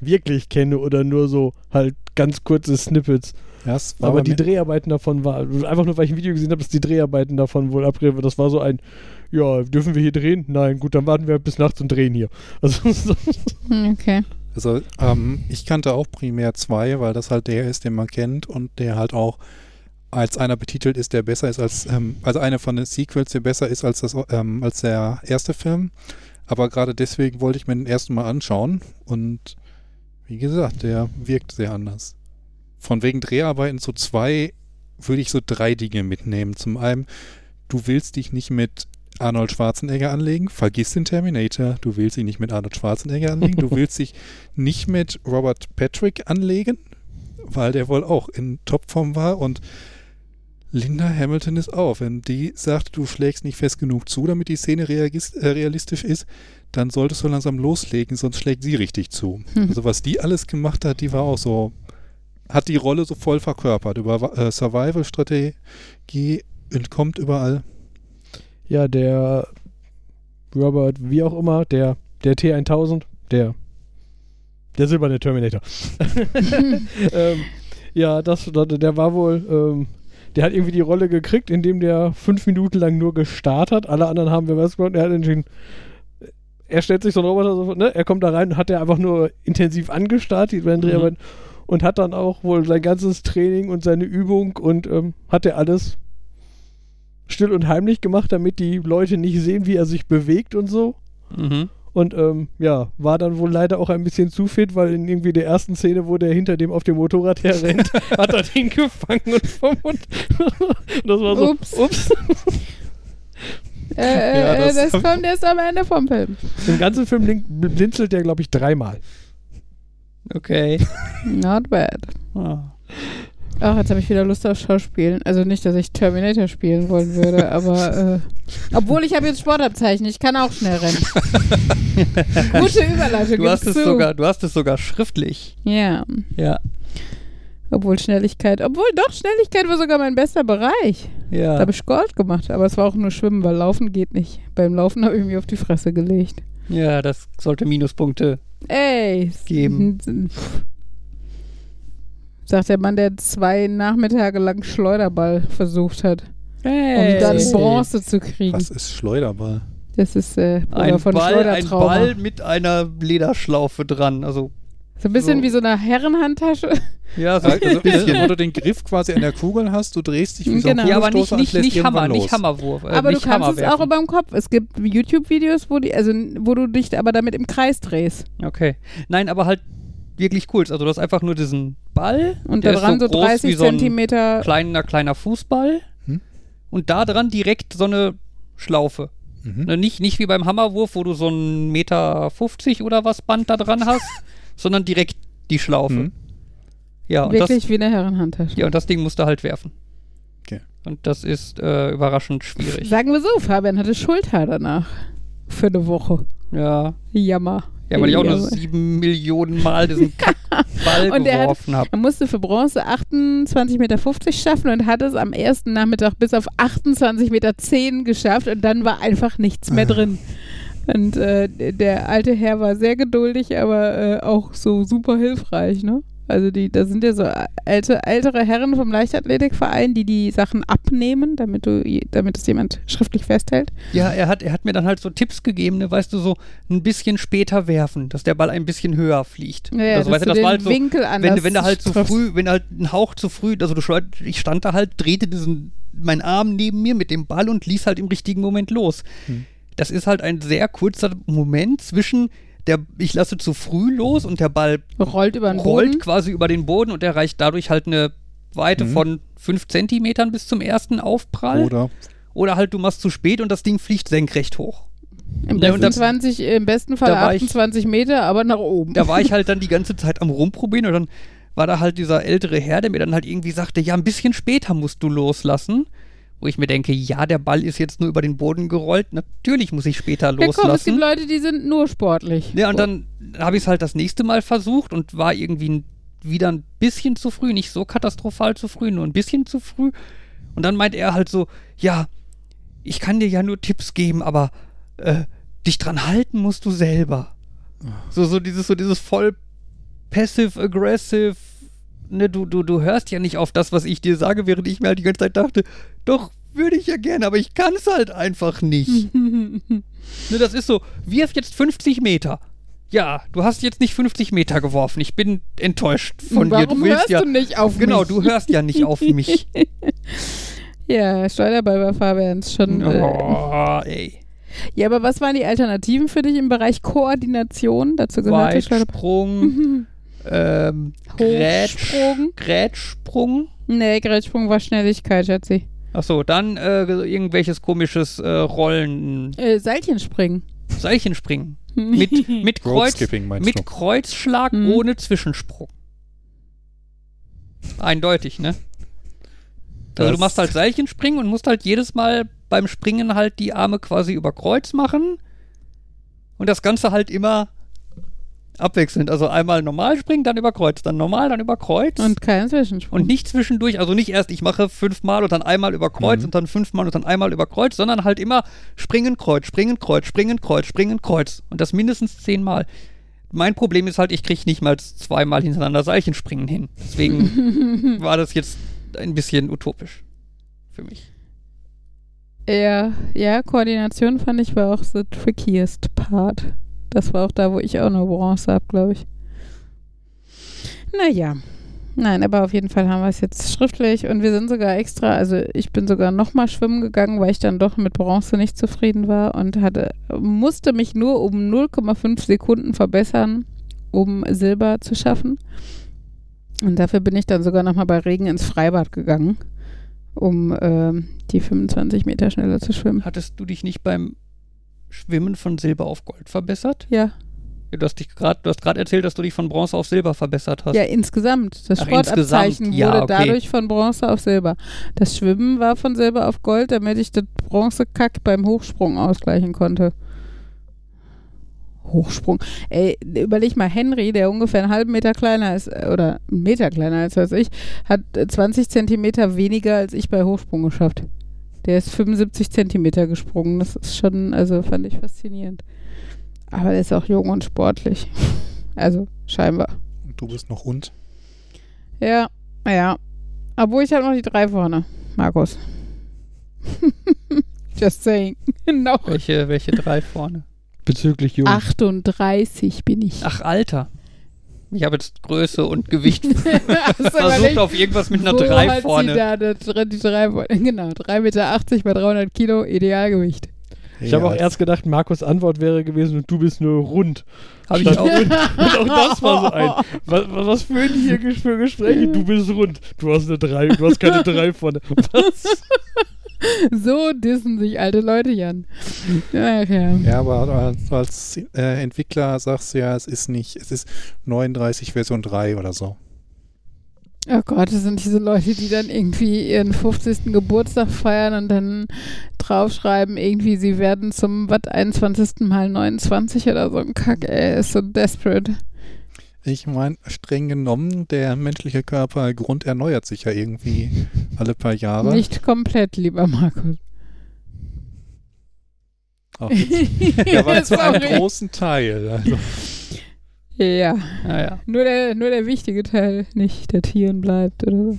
[SPEAKER 3] wirklich kenne oder nur so halt ganz kurze Snippets.
[SPEAKER 4] Ja, es war
[SPEAKER 3] Aber die Dreharbeiten davon war, einfach nur weil ich ein Video gesehen habe, dass die Dreharbeiten davon wohl abreden. Das war so ein, ja, dürfen wir hier drehen? Nein, gut, dann warten wir bis nachts und drehen hier. Also, so,
[SPEAKER 2] Hm, Okay.
[SPEAKER 4] Also ähm, ich kannte auch primär zwei, weil das halt der ist, den man kennt und der halt auch als einer betitelt ist, der besser ist als, ähm, also einer von den Sequels, der besser ist als, das, ähm, als der erste Film. Aber gerade deswegen wollte ich mir den ersten mal anschauen und wie gesagt, der wirkt sehr anders. Von wegen Dreharbeiten zu zwei würde ich so drei Dinge mitnehmen. Zum einen, du willst dich nicht mit Arnold Schwarzenegger anlegen, vergiss den Terminator, du willst dich nicht mit Arnold Schwarzenegger anlegen, du willst dich nicht mit Robert Patrick anlegen, weil der wohl auch in Topform war und Linda Hamilton ist auch. Wenn die sagt, du schlägst nicht fest genug zu, damit die Szene äh, realistisch ist, dann solltest du langsam loslegen, sonst schlägt sie richtig zu.
[SPEAKER 2] Hm.
[SPEAKER 4] Also was die alles gemacht hat, die war auch so, hat die Rolle so voll verkörpert. Über äh, Survival-Strategie entkommt überall.
[SPEAKER 3] Ja, der Robert, wie auch immer, der, der T1000, der, der silberne Terminator. ähm, ja, das, der war wohl, ähm, der hat irgendwie die Rolle gekriegt, indem der fünf Minuten lang nur gestarrt hat. Alle anderen haben wir was gemacht. Er hat entschieden, er stellt sich so ein Roboter, so, ne? er kommt da rein und hat er einfach nur intensiv angestarrt, die beiden
[SPEAKER 1] Mhm.
[SPEAKER 3] Dreharbeiten, und hat dann auch wohl sein ganzes Training und seine Übung und ähm, hat er alles still und heimlich gemacht, damit die Leute nicht sehen, wie er sich bewegt und so.
[SPEAKER 1] Mhm.
[SPEAKER 3] Und ähm, ja, war dann wohl leider auch ein bisschen zu fit, weil in irgendwie der ersten Szene, wo der hinter dem auf dem Motorrad herrennt, hat er den gefangen und vom Mund. das war so,
[SPEAKER 2] Ups.
[SPEAKER 3] ups.
[SPEAKER 2] Äh, äh,
[SPEAKER 4] Ja,
[SPEAKER 2] äh,
[SPEAKER 4] das-
[SPEAKER 2] das kommt erst am Ende vom Film.
[SPEAKER 3] Im ganzen Film blinzelt der, glaube ich, dreimal.
[SPEAKER 1] Okay.
[SPEAKER 2] Not bad.
[SPEAKER 1] Ah.
[SPEAKER 2] Ach, jetzt habe ich wieder Lust auf Schauspielen. Also nicht, dass ich Terminator spielen wollen würde, aber äh, obwohl ich habe jetzt Sportabzeichen, ich kann auch schnell rennen. Gute Überleitung.
[SPEAKER 1] Du hast es
[SPEAKER 2] zu.
[SPEAKER 1] sogar, du hast es sogar schriftlich.
[SPEAKER 2] Ja,
[SPEAKER 1] Ja.
[SPEAKER 2] obwohl Schnelligkeit, obwohl doch Schnelligkeit war sogar mein bester Bereich. Da
[SPEAKER 1] Ja.
[SPEAKER 2] habe ich Gold gemacht, aber es war auch nur Schwimmen, weil Laufen geht nicht. Beim Laufen habe ich mich auf die Fresse gelegt.
[SPEAKER 1] ja, das sollte Minuspunkte.
[SPEAKER 2] Ey.
[SPEAKER 1] Geben.
[SPEAKER 2] Sagt der Mann, der zwei Nachmittage lang Schleuderball versucht hat, um
[SPEAKER 1] Hey.
[SPEAKER 2] dann
[SPEAKER 4] Hey.
[SPEAKER 2] Bronze zu kriegen.
[SPEAKER 4] Was ist Schleuderball?
[SPEAKER 2] Das ist äh,
[SPEAKER 1] ein
[SPEAKER 2] von
[SPEAKER 1] Ball, ein. Ball mit einer Lederschlaufe dran. Also,
[SPEAKER 2] So ein bisschen
[SPEAKER 1] so.
[SPEAKER 2] wie so eine Herrenhandtasche.
[SPEAKER 1] ja, so
[SPEAKER 4] Also,
[SPEAKER 1] ein bisschen.
[SPEAKER 4] wo du den Griff quasi an der Kugel hast, du drehst dich wie so ein
[SPEAKER 2] Genau.
[SPEAKER 1] Ja, aber nicht, nicht, nicht Hammer,
[SPEAKER 4] los.
[SPEAKER 1] nicht Hammerwurf. Äh,
[SPEAKER 2] aber du
[SPEAKER 1] nicht
[SPEAKER 2] kannst
[SPEAKER 1] Hammer
[SPEAKER 2] es auch über dem Kopf. Es gibt YouTube-Videos, wo, die, also, wo du dich aber damit im Kreis drehst.
[SPEAKER 1] Okay. Nein, aber halt wirklich cool. Also du hast einfach nur diesen Ball
[SPEAKER 2] Und
[SPEAKER 1] der
[SPEAKER 2] da
[SPEAKER 1] ist
[SPEAKER 2] dran so,
[SPEAKER 1] groß wie
[SPEAKER 2] 30
[SPEAKER 1] so ein
[SPEAKER 2] Zentimeter.
[SPEAKER 1] kleiner, kleiner Fußball
[SPEAKER 4] Hm?
[SPEAKER 1] und da dran direkt so eine Schlaufe.
[SPEAKER 4] Mhm.
[SPEAKER 1] Ne, nicht, nicht wie beim Hammerwurf, wo du so ein Meter 50 oder was Band da dran hast, sondern direkt die Schlaufe.
[SPEAKER 4] Mhm.
[SPEAKER 1] Ja, und
[SPEAKER 2] Wirklich
[SPEAKER 1] das,
[SPEAKER 2] wie eine Herrenhandtasche.
[SPEAKER 1] ja, und das Ding musst du halt werfen.
[SPEAKER 4] Okay.
[SPEAKER 1] Und das ist äh, überraschend schwierig.
[SPEAKER 2] Sagen wir so, Fabian hatte Schulter danach. Für eine Woche.
[SPEAKER 1] Ja.
[SPEAKER 2] Jammer.
[SPEAKER 1] Ja, weil ich auch nur sieben Millionen Mal diesen Kackball
[SPEAKER 2] Und
[SPEAKER 1] geworfen habe.
[SPEAKER 2] Er musste für Bronze 28,50 Meter schaffen und hat es am ersten Nachmittag bis auf 28,10 Meter geschafft und dann war einfach nichts mehr drin. Und äh, der alte Herr war sehr geduldig, aber äh, auch so super hilfreich, ne? Also die, da sind ja so alte, ältere Herren vom Leichtathletikverein, die die Sachen abnehmen, damit du, damit es jemand schriftlich festhält.
[SPEAKER 1] Ja, er hat, er hat mir dann halt so Tipps gegeben, ne, weißt du, so ein bisschen später werfen, dass der Ball ein bisschen höher fliegt.
[SPEAKER 2] Ja,
[SPEAKER 1] also,
[SPEAKER 2] dass
[SPEAKER 1] weißt du, das
[SPEAKER 2] den
[SPEAKER 1] war halt so,
[SPEAKER 2] Winkel anders
[SPEAKER 1] wenn, wenn du halt zu
[SPEAKER 2] triffst.
[SPEAKER 1] früh, wenn halt einen Hauch zu früh, also du, ich stand da halt, drehte diesen, meinen Arm neben mir mit dem Ball und ließ halt im richtigen Moment los.
[SPEAKER 4] Hm.
[SPEAKER 1] Das ist halt ein sehr kurzer Moment zwischen der, ich lasse zu früh los und der Ball
[SPEAKER 2] rollt über den
[SPEAKER 1] rollt
[SPEAKER 2] Boden.
[SPEAKER 1] quasi über den Boden und erreicht dadurch halt eine Weite
[SPEAKER 4] Mhm.
[SPEAKER 1] von fünf Zentimetern bis zum ersten Aufprall.
[SPEAKER 4] Oder
[SPEAKER 1] Oder halt du machst zu spät und das Ding fliegt senkrecht hoch.
[SPEAKER 2] Im besten,
[SPEAKER 1] da-
[SPEAKER 2] 20, Im besten Fall
[SPEAKER 1] da war ich-
[SPEAKER 2] 28 Meter, aber nach oben.
[SPEAKER 1] Da war ich halt dann die ganze Zeit am Rumprobieren und dann war da halt dieser ältere Herr, der mir dann halt irgendwie sagte, ja, ein bisschen später musst du loslassen. Wo ich mir denke, ja, der Ball ist jetzt nur über den Boden gerollt. Natürlich muss ich später
[SPEAKER 2] Ja, komm, es gibt
[SPEAKER 1] loslassen.
[SPEAKER 2] Leute, die sind nur sportlich.
[SPEAKER 1] Ja, und dann habe ich es halt das nächste Mal versucht und war irgendwie wieder ein bisschen zu früh, nicht so katastrophal zu früh, nur ein bisschen zu früh. Und dann meint er halt so, ja, ich kann dir ja nur Tipps geben, aber äh, dich dran halten musst du selber. So, so dieses, so dieses voll passive-aggressive, ne, du, du, du hörst ja nicht auf das, was ich dir sage, während ich mir halt die ganze Zeit dachte, doch, würde ich ja gerne, aber ich kann es halt einfach nicht. Ne, das ist so, wirf jetzt 50 Meter. Ja, du hast jetzt nicht 50 Meter geworfen. Ich bin enttäuscht von dir.
[SPEAKER 2] Warum
[SPEAKER 1] Du willst
[SPEAKER 2] hörst
[SPEAKER 1] ja.
[SPEAKER 2] du nicht auf
[SPEAKER 1] genau,
[SPEAKER 2] mich?
[SPEAKER 1] du hörst ja nicht auf mich.
[SPEAKER 2] Ja, Steuerball bei Fabians schon. Äh,
[SPEAKER 1] Oh, ey.
[SPEAKER 2] ja, aber was waren die Alternativen für dich im Bereich Koordination? Dazu gehört.
[SPEAKER 1] Weitsprung, ähm, Grätsch,
[SPEAKER 2] Hochsprung?
[SPEAKER 1] Grätschsprung.
[SPEAKER 2] Nee, Grätschsprung war Schnelligkeit, Schatzi.
[SPEAKER 1] Achso, dann äh, irgendwelches komisches äh, Rollen,
[SPEAKER 2] Äh, Seilchenspringen.
[SPEAKER 1] Seilchenspringen. Mit, mit, Kreuz, mit? Kreuzschlag
[SPEAKER 2] Mhm.
[SPEAKER 1] ohne Zwischensprung. Eindeutig, ne? Also du machst halt Seilchenspringen und musst halt jedes Mal beim Springen halt die Arme quasi über Kreuz machen. Und das Ganze halt immer abwechselnd. Also einmal normal springen, dann über Kreuz, dann normal, dann über Kreuz.
[SPEAKER 2] Und kein Zwischensprung.
[SPEAKER 1] Und nicht zwischendurch, also nicht erst, ich mache fünfmal und dann einmal über Kreuz
[SPEAKER 4] Mhm.
[SPEAKER 1] und dann fünfmal und dann einmal über Kreuz, sondern halt immer springen, Kreuz, springen, Kreuz, springen, Kreuz, springen, Kreuz. Und das mindestens zehnmal. Mein Problem ist halt, ich kriege nicht mal zweimal hintereinander Seilchenspringen hin. Deswegen war das jetzt ein bisschen utopisch für mich.
[SPEAKER 2] Ja, ja, Koordination fand ich war auch the trickiest part. Das war auch da, wo ich auch nur Bronze habe, glaube ich. Naja. Nein, aber auf jeden Fall haben wir es jetzt schriftlich und wir sind sogar extra, also ich bin sogar nochmal schwimmen gegangen, weil ich dann doch mit Bronze nicht zufrieden war und hatte, musste mich nur um 0,5 Sekunden verbessern, um Silber zu schaffen. Und dafür bin ich dann sogar nochmal bei Regen ins Freibad gegangen, um ähm, die 25 Meter schneller zu schwimmen.
[SPEAKER 1] Hattest du dich nicht beim Schwimmen von Silber auf Gold verbessert?
[SPEAKER 2] Ja,
[SPEAKER 1] Du hast dich gerade, du hast gerade erzählt, dass du dich von Bronze auf Silber verbessert hast.
[SPEAKER 2] ja, insgesamt. Das
[SPEAKER 1] Ach,
[SPEAKER 2] Sportabzeichen
[SPEAKER 1] insgesamt. Ja,
[SPEAKER 2] wurde
[SPEAKER 1] okay.
[SPEAKER 2] dadurch von Bronze auf Silber. Das Schwimmen war von Silber auf Gold, damit ich das Bronzekack beim Hochsprung ausgleichen konnte. Hochsprung. Ey, überleg mal, Henry, der ungefähr einen halben Meter kleiner ist, äh, oder einen Meter kleiner als ich, hat äh, 20 Zentimeter weniger als ich bei Hochsprung geschafft. Der ist 75 Zentimeter gesprungen. Das ist schon, also fand ich faszinierend. Aber der ist auch jung und sportlich. Also scheinbar.
[SPEAKER 4] Und du bist noch und?
[SPEAKER 2] Ja, ja. Obwohl ich habe noch die drei vorne, Markus. Just saying. noch.
[SPEAKER 1] Welche, welche drei vorne?
[SPEAKER 3] Bezüglich Jung.
[SPEAKER 2] 38 bin ich.
[SPEAKER 1] Ach, Alter. Ich habe jetzt Größe und Gewicht versucht auf irgendwas mit einer
[SPEAKER 2] wo
[SPEAKER 1] 3
[SPEAKER 2] hat
[SPEAKER 1] vorne.
[SPEAKER 2] Sie da, das, die drei, vorne? genau, 3,80 Meter bei 300 Kilo, Idealgewicht.
[SPEAKER 3] Ich habe auch erst gedacht, Markus Antwort wäre gewesen und du bist nur rund.
[SPEAKER 1] Habe ich auch.
[SPEAKER 3] Und, und auch das war so ein. Was, was führen die hier für Gespräche? Du bist rund. Du hast eine 3, du hast keine 3 vorne. Was?
[SPEAKER 2] So dissen sich alte Leute, Jan. Ach ja.
[SPEAKER 4] Ja, aber als, äh, Entwickler sagst du ja, es ist nicht, es ist 39 Version 3 oder so.
[SPEAKER 2] Oh Gott, das sind diese Leute, die dann irgendwie ihren 50. Geburtstag feiern und dann draufschreiben, irgendwie, sie werden zum was 21. mal 29 oder so ein Kack, ey, ist so desperate.
[SPEAKER 4] Ich meine, streng genommen, der menschliche Körper grunderneuert sich ja irgendwie alle paar Jahre.
[SPEAKER 2] Nicht komplett, lieber Markus.
[SPEAKER 4] Auch ja, aber zu einem großen Teil. Also,
[SPEAKER 2] Ja,
[SPEAKER 1] Naja.
[SPEAKER 2] nur der, nur der wichtige Teil nicht der Tieren bleibt oder so.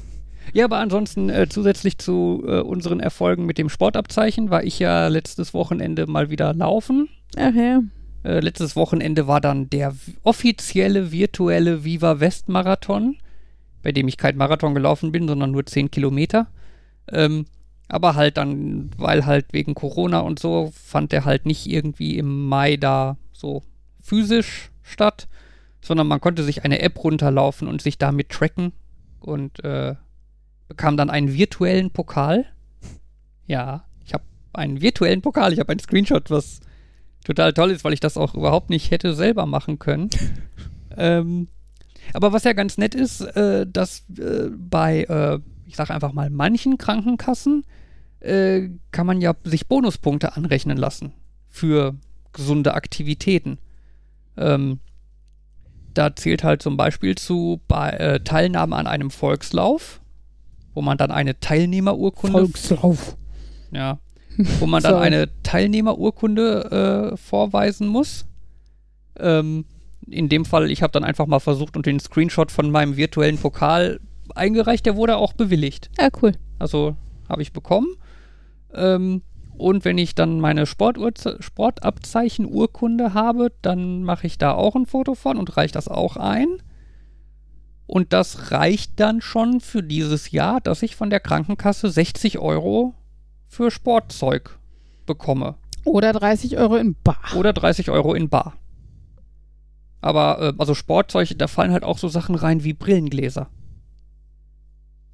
[SPEAKER 1] Ja, aber ansonsten äh, zusätzlich zu äh, unseren Erfolgen mit dem Sportabzeichen war ich ja letztes Wochenende mal wieder laufen.
[SPEAKER 2] Ach ja.
[SPEAKER 1] Äh, letztes Wochenende war dann der offizielle virtuelle Viva West Marathon, bei dem ich kein Marathon gelaufen bin, sondern nur 10 Kilometer. Ähm, aber halt dann, weil halt wegen Corona und so, fand der halt nicht irgendwie im Mai da so physisch statt, sondern man konnte sich eine App runterlaufen und sich damit tracken und äh, bekam dann einen virtuellen Pokal. Ja, ich habe einen virtuellen Pokal, ich habe einen Screenshot, was total toll ist, weil ich das auch überhaupt nicht hätte selber machen können. ähm, aber was ja ganz nett ist, äh, dass äh, bei, äh, ich sage einfach mal, manchen Krankenkassen äh, kann man ja sich Bonuspunkte anrechnen lassen für gesunde Aktivitäten. Ähm, da zählt halt zum Beispiel zu bei äh, Teilnahme an einem Volkslauf, wo man dann eine Teilnehmerurkunde
[SPEAKER 2] Volkslauf.
[SPEAKER 1] ja. Wo man dann
[SPEAKER 2] Sorry.
[SPEAKER 1] eine Teilnehmerurkunde äh, vorweisen muss. Ähm, in dem Fall, ich habe dann einfach mal versucht und den Screenshot von meinem virtuellen Pokal eingereicht, der wurde auch bewilligt.
[SPEAKER 2] Ja, cool.
[SPEAKER 1] Also habe ich bekommen. Ähm, und wenn ich dann meine Sportabzeichen-Urkunde habe, dann mache ich da auch ein Foto von und reiche das auch ein. Und das reicht dann schon für dieses Jahr, dass ich von der Krankenkasse 60 Euro für Sportzeug bekomme.
[SPEAKER 2] Oder 30 Euro in Bar.
[SPEAKER 1] Oder 30 Euro in Bar. Aber, äh, also Sportzeug, da fallen halt auch so Sachen rein wie Brillengläser.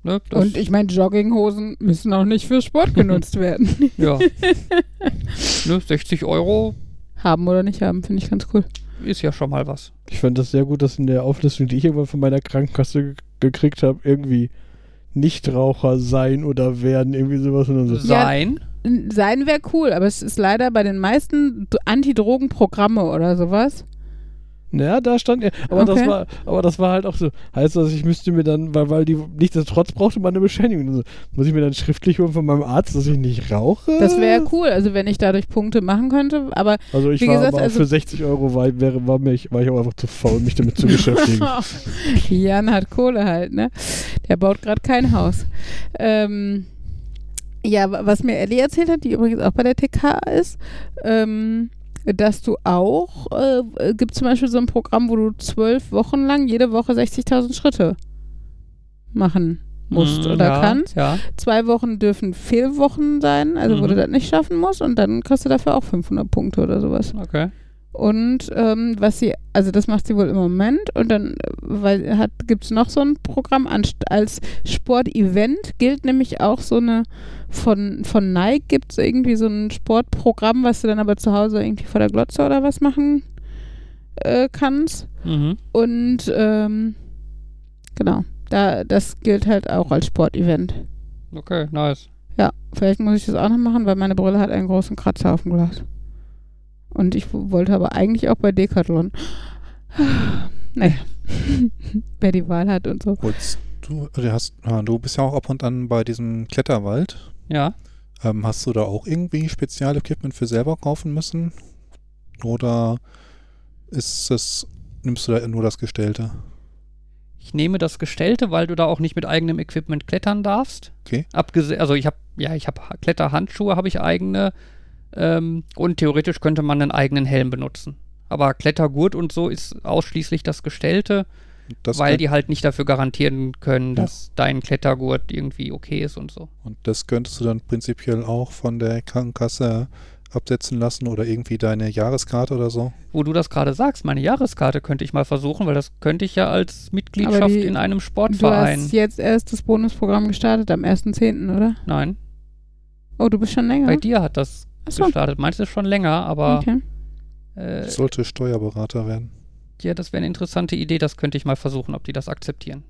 [SPEAKER 1] Ne,
[SPEAKER 2] Und ich meine, Jogginghosen müssen auch nicht für Sport genutzt werden.
[SPEAKER 1] Ja. ne, 60 Euro
[SPEAKER 2] haben oder nicht haben, finde ich ganz cool.
[SPEAKER 1] ist ja schon mal was.
[SPEAKER 3] Ich fand das sehr gut, dass in der Auflistung, die ich irgendwann von meiner Krankenkasse ge- gekriegt habe, irgendwie Nichtraucher sein oder werden, irgendwie sowas. Und dann so,
[SPEAKER 2] Ja.
[SPEAKER 1] Sein.
[SPEAKER 2] Sein wäre cool, aber es ist leider bei den meisten Anti-Drogen-Programme oder sowas.
[SPEAKER 3] Naja, da stand er. Aber, das
[SPEAKER 2] Okay.
[SPEAKER 3] war, aber das war halt auch so. Heißt das, ich müsste mir dann, weil, weil die nichtsdestotrotz brauchte man eine Bescheinigung. Also, muss ich mir dann schriftlich holen von meinem Arzt, dass ich nicht rauche?
[SPEAKER 2] Das wäre cool, also wenn ich dadurch Punkte machen könnte, aber
[SPEAKER 3] Also ich
[SPEAKER 2] Wie
[SPEAKER 3] war
[SPEAKER 2] gesagt,
[SPEAKER 3] aber
[SPEAKER 2] also-
[SPEAKER 3] für 60 Euro war, wäre, war, mich, war ich auch einfach zu faul, mich damit zu beschäftigen.
[SPEAKER 2] Jan hat Kohle halt, ne? Der baut gerade kein Haus. Ähm, ja, wa- was mir Ellie erzählt hat, die übrigens auch bei der TK ist, ähm, dass du auch, äh, gibt zum Beispiel so ein Programm, wo du zwölf Wochen lang jede Woche 60.000 Schritte machen musst
[SPEAKER 1] Mhm,
[SPEAKER 2] oder
[SPEAKER 1] ja,
[SPEAKER 2] kannst.
[SPEAKER 1] Ja.
[SPEAKER 2] Zwei Wochen dürfen Fehlwochen sein, also wo
[SPEAKER 1] Mhm.
[SPEAKER 2] du das nicht schaffen musst und dann kriegst du dafür auch 500 Punkte oder sowas.
[SPEAKER 1] Okay.
[SPEAKER 2] Und ähm, was sie, also das macht sie wohl im Moment und dann äh, weil hat gibt es noch so ein Programm als Sportevent gilt nämlich auch so eine von von Nike gibt es irgendwie so ein Sportprogramm, was du dann aber zu Hause irgendwie vor der Glotze oder was machen äh, kannst
[SPEAKER 1] Mhm.
[SPEAKER 2] und ähm, genau da das gilt halt auch als Sportevent.
[SPEAKER 1] Okay, nice.
[SPEAKER 2] Ja, vielleicht muss ich das auch noch machen, weil meine Brille hat einen großen Kratzer auf dem Glas. Und ich wollte aber eigentlich auch bei Decathlon. naja, wer die Wahl hat und so.
[SPEAKER 4] Holst du, du, hast, du bist ja auch ab und an bei diesem Kletterwald.
[SPEAKER 1] Ja.
[SPEAKER 4] Ähm, hast du da auch irgendwie Spezialequipment für selber kaufen müssen? Oder ist es, nimmst du da nur das Gestellte?
[SPEAKER 1] Ich nehme das Gestellte, weil du da auch nicht mit eigenem Equipment klettern darfst.
[SPEAKER 4] Okay.
[SPEAKER 1] Abgese also ich habe, ja, ich habe Kletterhandschuhe, habe ich eigene. Ähm, und theoretisch könnte man einen eigenen Helm benutzen. Aber Klettergurt und so ist ausschließlich das Gestellte,
[SPEAKER 4] Das
[SPEAKER 1] weil die halt nicht dafür garantieren können,
[SPEAKER 4] Ja.
[SPEAKER 1] dass dein Klettergurt irgendwie okay ist und so.
[SPEAKER 4] Und das könntest du dann prinzipiell auch von der Krankenkasse absetzen lassen oder irgendwie deine Jahreskarte oder so?
[SPEAKER 1] Wo du das gerade sagst, meine Jahreskarte könnte ich mal versuchen, weil das könnte ich ja als Mitgliedschaft
[SPEAKER 2] die-
[SPEAKER 1] in einem
[SPEAKER 2] Du
[SPEAKER 1] Sportverein.
[SPEAKER 2] hast jetzt erst das Bonusprogramm gestartet am 1.10., oder?
[SPEAKER 1] Nein,
[SPEAKER 2] Oh, du bist schon länger.
[SPEAKER 1] bei dir hat das
[SPEAKER 2] Achso,
[SPEAKER 1] gestartet. Meinst du schon länger, aber
[SPEAKER 2] okay.
[SPEAKER 1] äh,
[SPEAKER 4] Ich sollte Steuerberater werden.
[SPEAKER 1] Ja, das wäre eine interessante Idee. Das könnte ich mal versuchen, ob die das akzeptieren.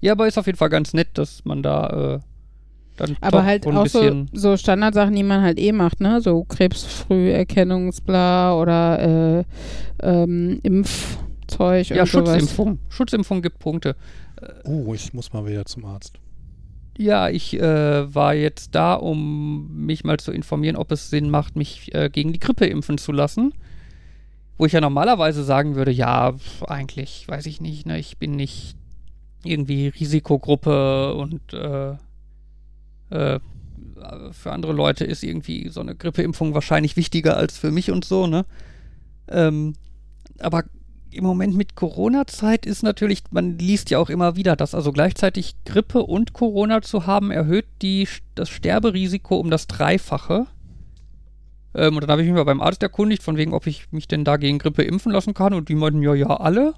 [SPEAKER 1] Ja, aber ist auf jeden Fall ganz nett, dass man da äh, dann
[SPEAKER 2] Aber
[SPEAKER 1] doch
[SPEAKER 2] halt
[SPEAKER 1] so ein
[SPEAKER 2] auch so, so Standardsachen, die man halt eh macht, ne? So Krebsfrüherkennungsbla oder äh, ähm, Impfzeug
[SPEAKER 1] ja,
[SPEAKER 2] und sowas.
[SPEAKER 1] Schutzimpfung. Schutzimpfung gibt Punkte.
[SPEAKER 4] Oh, ich muss mal wieder zum Arzt.
[SPEAKER 1] Ja, ich äh, war jetzt da, um mich mal zu informieren, ob es Sinn macht, mich äh, gegen die Grippe impfen zu lassen. Wo ich ja normalerweise sagen würde, ja, eigentlich, weiß ich nicht, ne, ich bin nicht irgendwie Risikogruppe und äh, äh, für andere Leute ist irgendwie so eine Grippeimpfung wahrscheinlich wichtiger als für mich und so, ne? Ähm, aber im Moment mit Corona-Zeit ist natürlich, man liest ja auch immer wieder, dass also gleichzeitig Grippe und Corona zu haben, erhöht die, das Sterberisiko um das Dreifache. Ähm, und dann habe ich mich mal beim Arzt erkundigt, von wegen, ob ich mich denn da gegen Grippe impfen lassen kann. Und die meinten, ja, ja, alle.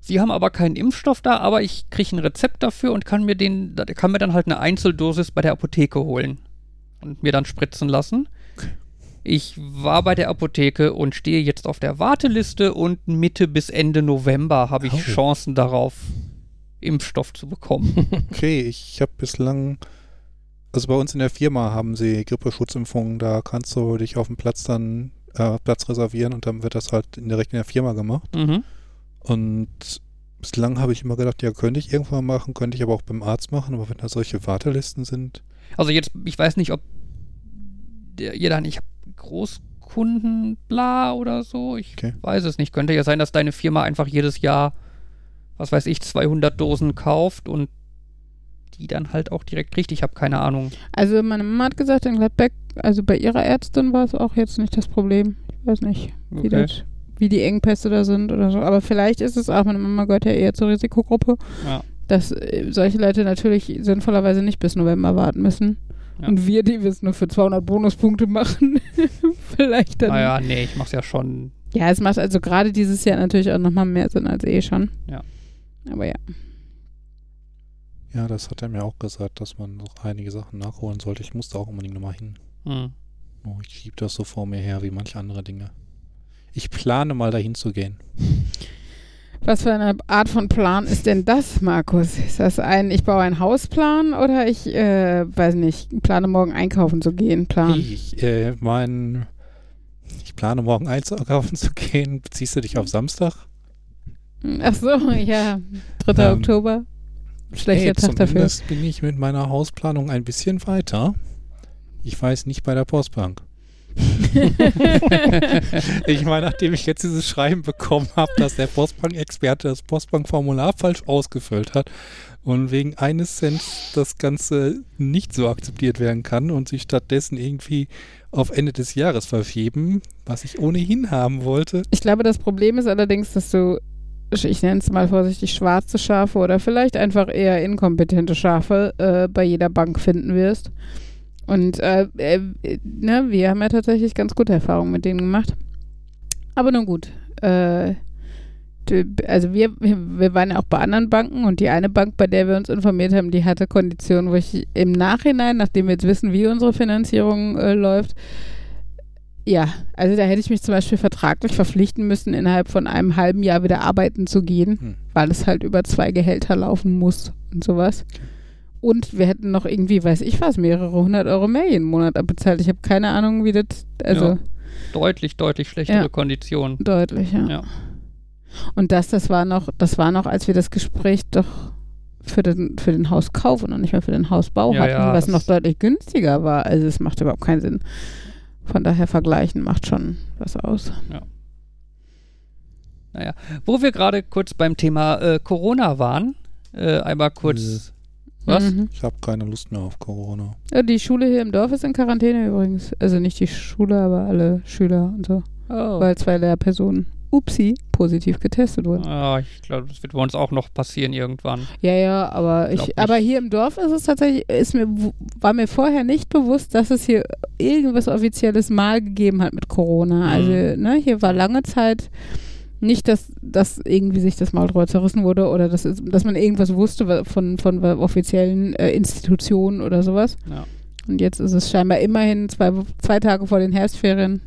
[SPEAKER 1] Sie haben aber keinen Impfstoff da, aber ich kriege ein Rezept dafür und kann mir den, kann mir dann halt eine Einzeldosis bei der Apotheke holen und mir dann spritzen lassen. Ich war bei der Apotheke und stehe jetzt auf der Warteliste und Mitte bis Ende November habe ich
[SPEAKER 4] Oh.
[SPEAKER 1] Chancen darauf, Impfstoff zu bekommen.
[SPEAKER 4] Okay, ich habe bislang, also bei uns in der Firma haben sie Grippeschutzimpfungen, da kannst du dich auf dem Platz dann äh, Platz reservieren und dann wird das halt in direkt in der Firma gemacht.
[SPEAKER 1] mhm.
[SPEAKER 4] Und bislang habe ich immer gedacht, ja, könnte ich irgendwann machen, könnte ich aber auch beim Arzt machen, aber wenn da solche Wartelisten sind,
[SPEAKER 1] Also jetzt, ich weiß nicht, ob der, ihr dann, ich habe Großkunden, bla oder so. Ich
[SPEAKER 4] Okay.
[SPEAKER 1] weiß es nicht. Könnte ja sein, dass deine Firma einfach jedes Jahr, was weiß ich, 200 Dosen kauft und die dann halt auch direkt kriegt. Ich habe keine Ahnung.
[SPEAKER 2] Also meine Mama hat gesagt, in Gladbeck, also bei ihrer Ärztin war es auch jetzt nicht das Problem. Ich weiß nicht, wie,
[SPEAKER 1] Okay.
[SPEAKER 2] das, wie die Engpässe da sind oder so. Aber vielleicht ist es auch, meine Mama gehört ja eher zur Risikogruppe,
[SPEAKER 1] Ja.
[SPEAKER 2] dass äh, solche Leute natürlich sinnvollerweise nicht bis November warten müssen.
[SPEAKER 1] Ja.
[SPEAKER 2] Und wir, die wir es nur für 200 Bonuspunkte machen, vielleicht dann.
[SPEAKER 1] Naja, nee, ich mach's ja schon.
[SPEAKER 2] Ja, es macht also gerade dieses Jahr natürlich auch nochmal mehr Sinn als eh schon.
[SPEAKER 1] Ja.
[SPEAKER 2] Aber ja.
[SPEAKER 4] Ja, das hat er mir auch gesagt, dass man noch einige Sachen nachholen sollte. Ich musste auch unbedingt nochmal hin.
[SPEAKER 1] Hm.
[SPEAKER 4] Oh, ich schiebe das so vor mir her wie manche andere Dinge. Ich plane mal dahin zu gehen.
[SPEAKER 2] Was für eine Art von Plan ist denn das, Markus? Ist das ein, ich baue einen Hausplan oder ich, äh, weiß nicht, plane morgen einkaufen zu gehen, Plan?
[SPEAKER 4] Ich, äh, mein, ich plane morgen einkaufen zu gehen. Beziehst du dich auf Samstag?
[SPEAKER 2] Ach so, ja. 3.
[SPEAKER 4] Ähm,
[SPEAKER 2] Oktober. Schlechter
[SPEAKER 4] Hey,
[SPEAKER 2] Tag dafür.
[SPEAKER 4] zumindest bin ich mit meiner Hausplanung ein bisschen weiter. Ich weiß nicht bei der Postbank. ich meine, nachdem ich jetzt dieses Schreiben bekommen habe, dass der Postbank-Experte das Postbankformular falsch ausgefüllt hat und wegen eines Cent das Ganze nicht so akzeptiert werden kann und sich stattdessen irgendwie auf Ende des Jahres verschieben, was ich ohnehin haben wollte.
[SPEAKER 2] Ich glaube, das Problem ist allerdings, dass du, ich nenne es mal vorsichtig, schwarze Schafe oder vielleicht einfach eher inkompetente Schafe äh, bei jeder Bank finden wirst. Und äh, äh, ne, wir haben ja tatsächlich ganz gute Erfahrungen mit denen gemacht. Aber nun gut. Äh, also wir, wir wir waren ja auch bei anderen Banken und die eine Bank, bei der wir uns informiert haben, die hatte Konditionen, wo ich im Nachhinein, nachdem wir jetzt wissen, wie unsere Finanzierung äh, läuft, ja, also da hätte ich mich zum Beispiel vertraglich verpflichten müssen, innerhalb von einem halben Jahr wieder arbeiten zu gehen,
[SPEAKER 4] Hm.
[SPEAKER 2] weil es halt über zwei Gehälter laufen muss und sowas. Und wir hätten noch irgendwie, weiß ich was, mehrere hundert Euro mehr jeden Monat abbezahlt. Ich habe keine Ahnung, wie das, also
[SPEAKER 1] Ja. Deutlich, deutlich schlechtere
[SPEAKER 2] Ja.
[SPEAKER 1] Konditionen.
[SPEAKER 2] deutlich, ja.
[SPEAKER 1] Ja.
[SPEAKER 2] Und das, das war noch, das war noch, als wir das Gespräch doch für den, für den Hauskauf und noch nicht mal für den Hausbau hatten, was noch deutlich günstiger war. Also es macht überhaupt keinen Sinn. Von daher vergleichen macht schon was aus.
[SPEAKER 1] Wo wir gerade kurz beim Thema äh, Corona waren, äh, einmal kurz. Was?
[SPEAKER 2] Mhm.
[SPEAKER 4] Ich habe keine Lust mehr auf Corona.
[SPEAKER 2] Ja, die Schule hier im Dorf ist in Quarantäne übrigens. Also nicht die Schule, aber alle Schüler und so.
[SPEAKER 1] Oh.
[SPEAKER 2] Weil zwei Lehrpersonen, upsi, positiv getestet wurden.
[SPEAKER 1] Ah, ich glaube, das wird bei uns auch noch passieren irgendwann.
[SPEAKER 2] Ja, ja, aber ich,
[SPEAKER 1] nicht.
[SPEAKER 2] aber hier im Dorf ist es tatsächlich, ist mir, war mir vorher nicht bewusst, dass es hier irgendwas Offizielles mal gegeben hat mit Corona. Also,
[SPEAKER 1] Mhm.
[SPEAKER 2] ne, hier war lange Zeit nicht, dass, dass irgendwie sich das Maul drüber zerrissen wurde oder dass, dass man irgendwas wusste von, von offiziellen äh, Institutionen oder sowas.
[SPEAKER 1] Ja.
[SPEAKER 2] Und jetzt ist es scheinbar immerhin zwei, zwei Tage vor den Herbstferien.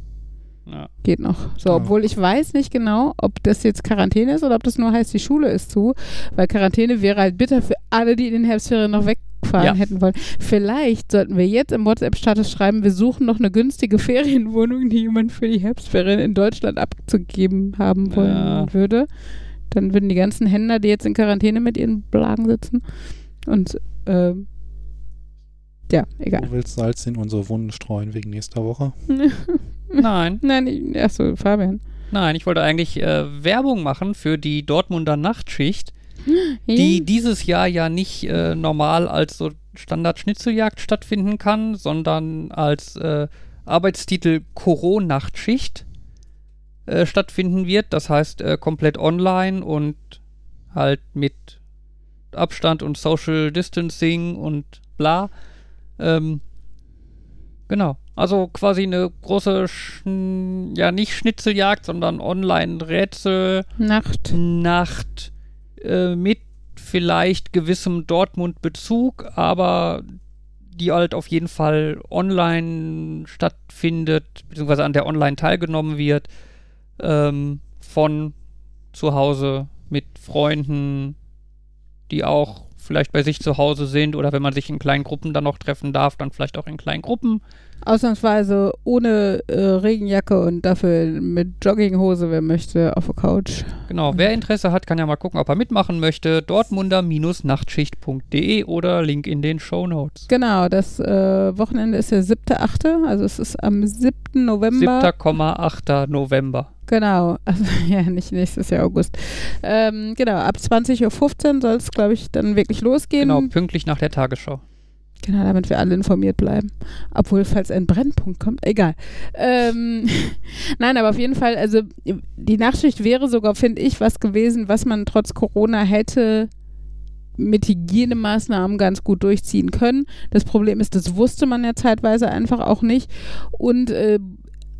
[SPEAKER 1] Ja.
[SPEAKER 2] Geht noch. So,
[SPEAKER 4] Ja.
[SPEAKER 2] obwohl ich weiß nicht genau, ob das jetzt Quarantäne ist oder ob das nur heißt, die Schule ist zu. Weil Quarantäne wäre halt bitter für alle, die in den Herbstferien noch wegfahren
[SPEAKER 1] Ja.
[SPEAKER 2] hätten wollen. Vielleicht sollten wir jetzt im WhatsApp-Status schreiben, wir suchen noch eine günstige Ferienwohnung, die jemand für die Herbstferien in Deutschland abzugeben haben wollen würde. Dann würden die ganzen Händler, die jetzt in Quarantäne mit ihren Blagen sitzen und ähm, ja, egal.
[SPEAKER 4] Du willst Salz in unsere Wunden streuen wegen nächster Woche?
[SPEAKER 1] Nein,
[SPEAKER 2] Nein, ich- achso, Fabian.
[SPEAKER 1] nein, ich wollte eigentlich äh, Werbung machen für die Dortmunder Nachtschicht, die dieses Jahr ja nicht äh, normal als so Standard-Schnitzeljagd stattfinden kann, sondern als äh, Arbeitstitel Corona-Nachtschicht äh, stattfinden wird. Das heißt äh, komplett online und halt mit Abstand und Social Distancing und bla. Ähm, genau. Also quasi eine große, Schn ja nicht Schnitzeljagd, sondern Online-Rätsel.
[SPEAKER 2] Nacht.
[SPEAKER 1] Nacht äh, mit vielleicht gewissem Dortmund-Bezug, aber die halt auf jeden Fall online stattfindet, beziehungsweise an der online teilgenommen wird, ähm, von zu Hause mit Freunden, die auch vielleicht bei sich zu Hause sind oder wenn man sich in kleinen Gruppen dann noch treffen darf, dann vielleicht auch in kleinen Gruppen.
[SPEAKER 2] Ausnahmsweise ohne äh, Regenjacke und dafür mit Jogginghose, wer möchte, auf der Couch.
[SPEAKER 1] Genau, wer Interesse hat, kann ja mal gucken, ob er mitmachen möchte. Dortmunder-nachtschicht.de oder Link in den Show Notes.
[SPEAKER 2] Genau, das äh, Wochenende ist der 7.8., also es ist am 7. November.
[SPEAKER 1] 7,8. November.
[SPEAKER 2] Genau, also ja, nicht nächstes Jahr August. Ähm, genau, ab 20.15 Uhr soll es, glaube ich, dann wirklich losgehen.
[SPEAKER 1] Genau, pünktlich nach der Tagesschau.
[SPEAKER 2] Genau, damit wir alle informiert bleiben. Obwohl, falls ein Brennpunkt kommt, egal. Ähm, Nein, aber auf jeden Fall, also die Nachtschicht wäre sogar, finde ich, was gewesen, was man trotz Corona hätte mit Hygienemaßnahmen ganz gut durchziehen können. Das Problem ist, das wusste man ja zeitweise einfach auch nicht. Und äh,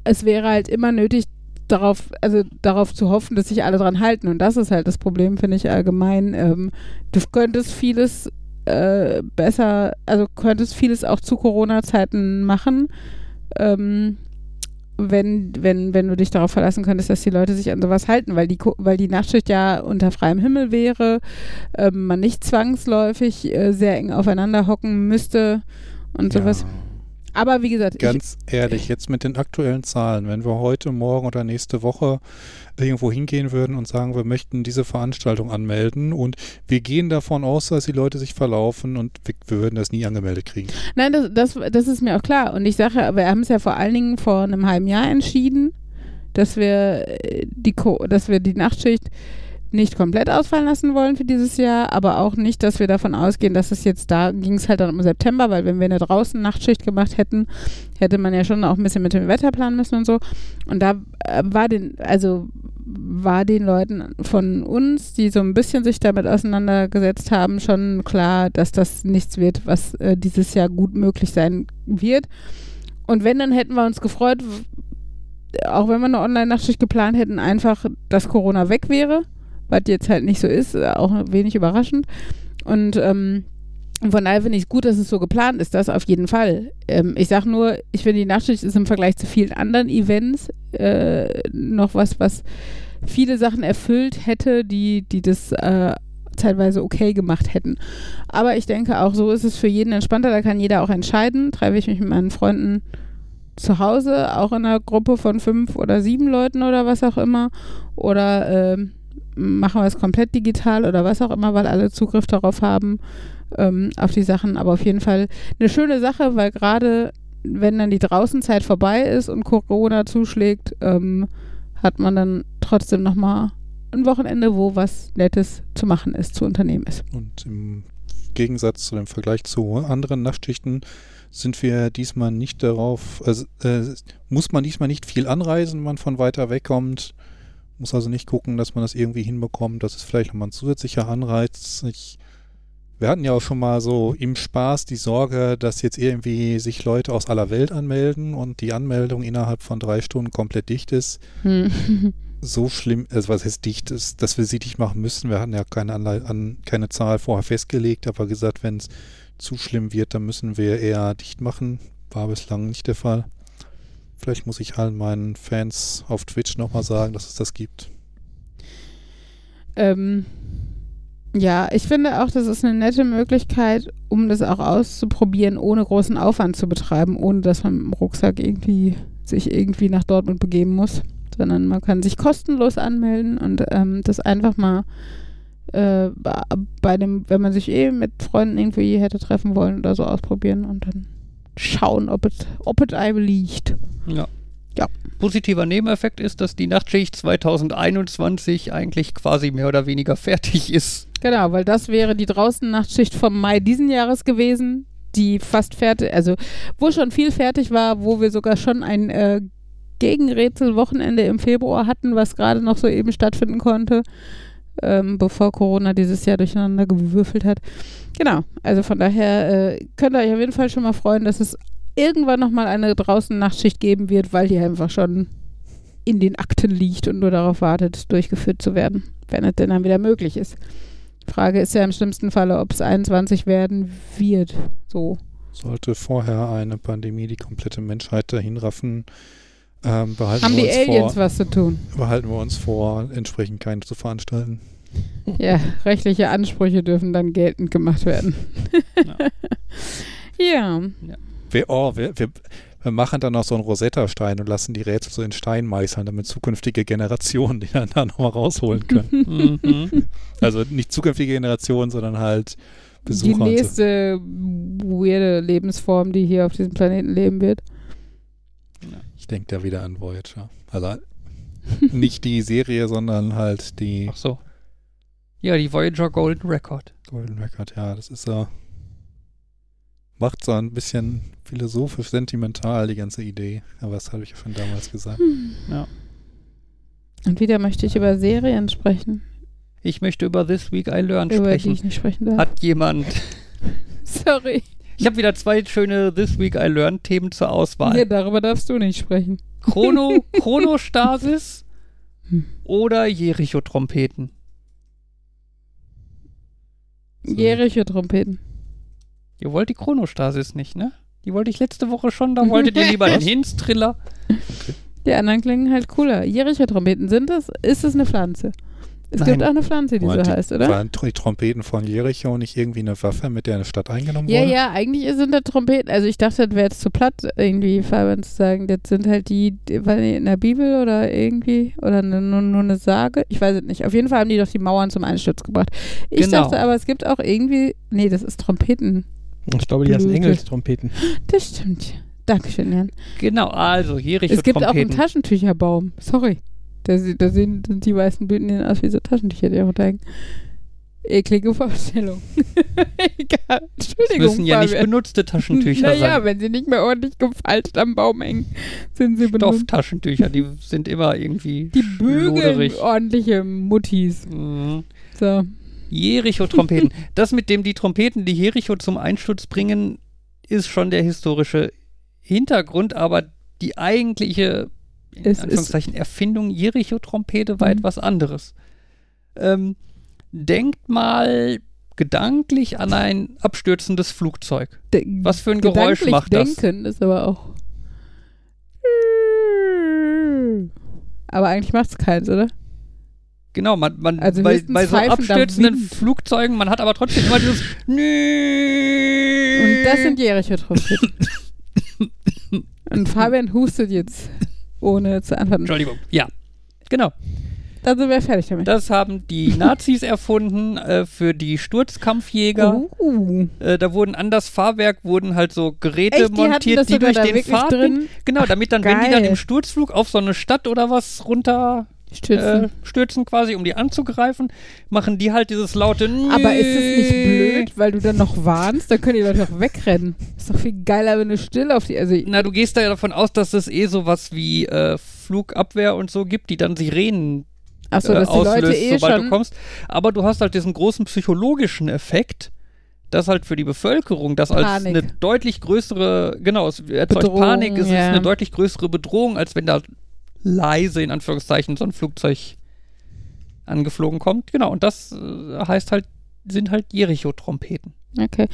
[SPEAKER 2] es wäre halt immer nötig, darauf, also darauf zu hoffen, dass sich alle dran halten. Und das ist halt das Problem, finde ich allgemein. Ähm, du könntest vieles äh, besser, also könntest vieles auch zu Corona-Zeiten machen, ähm, wenn, wenn, wenn du dich darauf verlassen könntest, dass die Leute sich an sowas halten, weil die, weil die Nachtschicht ja unter freiem Himmel wäre, ähm, man nicht zwangsläufig äh, sehr eng aufeinander hocken müsste und sowas.
[SPEAKER 4] Ja,
[SPEAKER 2] Aber wie gesagt, ich,
[SPEAKER 4] ganz ehrlich, jetzt mit den aktuellen Zahlen, wenn wir heute, morgen oder nächste Woche irgendwo hingehen würden und sagen, wir möchten diese Veranstaltung anmelden und wir gehen davon aus, dass die Leute sich verlaufen und wir, wir würden das nie angemeldet kriegen.
[SPEAKER 2] Nein, das, das, das ist mir auch klar. Und ich sage, wir haben es ja vor allen Dingen vor einem halben Jahr entschieden, dass wir äh, die, dass wir die Nachtschicht nicht komplett ausfallen lassen wollen für dieses Jahr, aber auch nicht, dass wir davon ausgehen, dass es jetzt da ging es halt dann im September, weil wenn wir eine draußen Nachtschicht gemacht hätten, hätte man ja schon auch ein bisschen mit dem Wetter planen müssen und so. Und da äh, war den, also war den Leuten von uns, die so ein bisschen sich damit auseinandergesetzt haben, schon klar, dass das nichts wird, was äh, dieses Jahr gut möglich sein wird. Und wenn, dann hätten wir uns gefreut, auch wenn wir eine Online-Nachtschicht geplant hätten, einfach, dass Corona weg wäre, was jetzt halt nicht so ist, äh, auch wenig überraschend. Und ähm, von daher finde ich es gut, dass es so geplant ist, das auf jeden Fall. Ähm, ich sage nur, ich finde, die Nachtschicht ist im Vergleich zu vielen anderen Events äh, noch was, was viele Sachen erfüllt hätte, die, die das äh, teilweise okay gemacht hätten. Aber ich denke auch, so ist es für jeden entspannter, da kann jeder auch entscheiden. Treffe ich mich mit meinen Freunden zu Hause, auch in einer Gruppe von fünf oder sieben Leuten oder was auch immer. Oder ähm, machen wir es komplett digital oder was auch immer, weil alle Zugriff darauf haben, ähm, auf die Sachen. Aber auf jeden Fall eine schöne Sache, weil gerade wenn dann die Draußenzeit vorbei ist und Corona zuschlägt, ähm, hat man dann trotzdem nochmal ein Wochenende, wo was Nettes zu machen ist, zu unternehmen ist.
[SPEAKER 4] Und im Gegensatz zu dem Vergleich zu anderen Nachtschichten sind wir diesmal nicht darauf, also, äh, muss man diesmal nicht viel anreisen, wenn man von weiter weg kommt. Muss also nicht gucken, dass man das irgendwie hinbekommt. Das ist vielleicht nochmal ein zusätzlicher Anreiz. Ich, wir hatten ja auch schon mal so im Spaß die Sorge, dass jetzt irgendwie sich Leute aus aller Welt anmelden und die Anmeldung innerhalb von drei Stunden komplett dicht ist.
[SPEAKER 2] Hm.
[SPEAKER 4] so schlimm, also was heißt dicht ist, dass wir sie dicht machen müssen. Wir hatten ja keine, Anlei an, keine Zahl vorher festgelegt, aber gesagt, wenn es zu schlimm wird, dann müssen wir eher dicht machen. War bislang nicht der Fall. Vielleicht muss ich allen meinen Fans auf Twitch nochmal sagen, dass es das gibt.
[SPEAKER 2] Ähm, ja, ich finde auch, das ist eine nette Möglichkeit, um das auch auszuprobieren, ohne großen Aufwand zu betreiben, ohne dass man mit dem Rucksack irgendwie sich irgendwie nach Dortmund begeben muss, sondern man kann sich kostenlos anmelden und ähm, das einfach mal äh, bei dem, wenn man sich eh mit Freunden irgendwie hätte treffen wollen oder so ausprobieren und dann schauen, ob es ob es einem liegt.
[SPEAKER 1] Ja.
[SPEAKER 2] Ja.
[SPEAKER 1] Positiver Nebeneffekt ist, dass die Nachtschicht 2021 eigentlich quasi mehr oder weniger fertig ist.
[SPEAKER 2] Genau, weil das wäre die draußen Nachtschicht vom Mai diesen Jahres gewesen, die fast fertig, also wo schon viel fertig war, wo wir sogar schon ein äh, Gegenrätsel-Wochenende im Februar hatten, was gerade noch so eben stattfinden konnte, ähm, bevor Corona dieses Jahr durcheinander gewürfelt hat. Genau, also von daher äh, könnt ihr euch auf jeden Fall schon mal freuen, dass es irgendwann nochmal eine draußen Nachtschicht geben wird, weil die einfach schon in den Akten liegt und nur darauf wartet, durchgeführt zu werden, wenn es denn dann wieder möglich ist. Frage ist ja im schlimmsten Falle, ob es 21 werden wird. So.
[SPEAKER 4] Sollte vorher eine Pandemie die komplette Menschheit dahin raffen, ähm, behalten,
[SPEAKER 2] Haben
[SPEAKER 4] wir
[SPEAKER 2] die
[SPEAKER 4] uns
[SPEAKER 2] Aliens
[SPEAKER 4] vor,
[SPEAKER 2] was zu tun?
[SPEAKER 4] behalten wir uns vor, entsprechend keine zu veranstalten.
[SPEAKER 2] Ja, rechtliche Ansprüche dürfen dann geltend gemacht werden. ja.
[SPEAKER 4] Wir, oh, wir, wir, wir machen dann noch so einen Rosetta-Stein und lassen die Rätsel so in Stein meißeln, damit zukünftige Generationen die dann da nochmal rausholen können.
[SPEAKER 1] Mhm.
[SPEAKER 4] also nicht zukünftige Generationen, sondern halt
[SPEAKER 2] Die
[SPEAKER 4] Besucher. so.
[SPEAKER 2] nächste weirde Lebensform, die hier auf diesem Planeten leben wird.
[SPEAKER 4] Ich denke da wieder an Voyager. Also nicht die Serie, sondern halt die
[SPEAKER 1] Ach so. Ja, die Voyager Golden Record.
[SPEAKER 4] Golden Record. Ja, das ist so. Macht so ein bisschen philosophisch sentimental, die ganze Idee. Aber das habe ich ja schon damals gesagt.
[SPEAKER 2] Und wieder möchte ich über Serien sprechen,
[SPEAKER 1] Ich möchte über This Week I Learned
[SPEAKER 2] über die
[SPEAKER 1] sprechen.
[SPEAKER 2] ich nicht sprechen darf.
[SPEAKER 1] Hat jemand.
[SPEAKER 2] Sorry.
[SPEAKER 1] Ich habe wieder zwei schöne This Week I Learned Themen zur Auswahl.
[SPEAKER 2] Nee, darüber darfst du nicht sprechen.
[SPEAKER 1] Chrono, Chronostasis
[SPEAKER 2] Hm.
[SPEAKER 1] oder Jericho-Trompeten.
[SPEAKER 4] So.
[SPEAKER 2] Jericho-Trompeten.
[SPEAKER 1] Ihr wollt die Chronostasis nicht, ne? Die wollte ich letzte Woche schon, da wolltet ihr lieber den Hinz-Triller.
[SPEAKER 2] Die anderen klingen halt cooler. Jericho-Trompeten sind es? Ist es eine Pflanze? Es
[SPEAKER 1] Nein.
[SPEAKER 2] gibt auch eine Pflanze, die
[SPEAKER 4] Moment,
[SPEAKER 2] so heißt, oder?
[SPEAKER 4] Waren die Trompeten von Jericho nicht irgendwie eine Waffe, mit der eine Stadt eingenommen
[SPEAKER 2] Ja,
[SPEAKER 4] wurde?
[SPEAKER 2] ja, eigentlich sind das Trompeten. Also ich dachte, das wäre jetzt zu platt, irgendwie Fabian zu sagen. Das sind halt die, die weil die in der Bibel oder irgendwie, oder ne- nur, nur eine Sage. Ich weiß es nicht. Auf jeden Fall haben die doch die Mauern zum Einsturz gebracht. Ich
[SPEAKER 1] Genau.
[SPEAKER 2] dachte aber, es gibt auch irgendwie, nee, das ist Trompeten.
[SPEAKER 3] Ich glaube, die heißen. Engelstrompeten.
[SPEAKER 2] Das stimmt. Dankeschön, Jan.
[SPEAKER 1] Genau, also
[SPEAKER 2] Es gibt auch einen. Taschentücherbaum. Sorry. Da, da sehen sind die weißen Blüten sehen aus wie so Taschentücher, die runterhängen. Eklige Vorstellung. Egal. Entschuldigung.
[SPEAKER 1] müssen ja nicht benutzte Taschentücher
[SPEAKER 2] Naja,
[SPEAKER 1] sein.
[SPEAKER 2] wenn sie nicht mehr ordentlich gefaltet am Baum hängen, sind sie benutzt.
[SPEAKER 1] Stofftaschentücher, die sind immer irgendwie
[SPEAKER 2] Die bügeln ordentliche Muttis.
[SPEAKER 1] Mhm.
[SPEAKER 2] So.
[SPEAKER 1] Jericho-Trompeten. das mit dem die Trompeten die Jericho zum Einsturz bringen, ist schon der historische Hintergrund, aber die eigentliche in
[SPEAKER 2] Es ist-
[SPEAKER 1] Anführungszeichen, Erfindung Jericho-Trompete war
[SPEAKER 2] Mhm.
[SPEAKER 1] etwas anderes. Ähm, denkt mal gedanklich an ein abstürzendes Flugzeug.
[SPEAKER 2] De
[SPEAKER 1] Was für ein Geräusch macht das?
[SPEAKER 2] denken ist aber auch. Aber eigentlich macht es keins, oder?
[SPEAKER 1] Genau, man, man
[SPEAKER 2] Also
[SPEAKER 1] bei, bei so abstürzenden. Flugzeugen, man hat aber trotzdem immer dieses
[SPEAKER 2] Und das sind Jericho-Trompeten. Und Fabian hustet jetzt, ohne zu antworten.
[SPEAKER 1] Entschuldigung. Ja, genau.
[SPEAKER 2] Dann sind wir fertig damit.
[SPEAKER 1] Das haben die Nazis erfunden äh, für die Sturzkampfjäger.
[SPEAKER 2] Uh.
[SPEAKER 1] Äh, da wurden an das Fahrwerk wurden halt so Geräte
[SPEAKER 2] Echt, die
[SPEAKER 1] montiert, die
[SPEAKER 2] sogar
[SPEAKER 1] durch den
[SPEAKER 2] drin?
[SPEAKER 1] genau, damit dann, wenn die dann im Sturzflug auf so eine Stadt oder was runter
[SPEAKER 2] Stützen.
[SPEAKER 1] äh, stürzen quasi, um die anzugreifen, machen die halt dieses laute
[SPEAKER 2] Aber ist es nicht blöd, weil du dann noch warnst? Dann können die Leute auch wegrennen. Ist doch viel geiler, wenn du still auf die. Also,
[SPEAKER 1] Na, du gehst da ja davon aus, dass es eh sowas wie äh, Flugabwehr und so gibt, die dann Sirenen
[SPEAKER 2] achso,
[SPEAKER 1] äh,
[SPEAKER 2] dass die Leute
[SPEAKER 1] auslöst,
[SPEAKER 2] eh
[SPEAKER 1] sobald
[SPEAKER 2] schon.
[SPEAKER 1] du kommst. Aber du hast halt diesen großen psychologischen Effekt, dass halt für die Bevölkerung das als eine deutlich größere, genau, es erzeugt
[SPEAKER 2] Bedrohung,
[SPEAKER 1] Panik, es
[SPEAKER 2] ja.
[SPEAKER 1] ist eine deutlich größere Bedrohung, als wenn da leise, in Anführungszeichen, so ein Flugzeug angeflogen kommt. Genau, und das äh, heißt halt, sind halt Jericho-Trompeten.
[SPEAKER 2] Okay.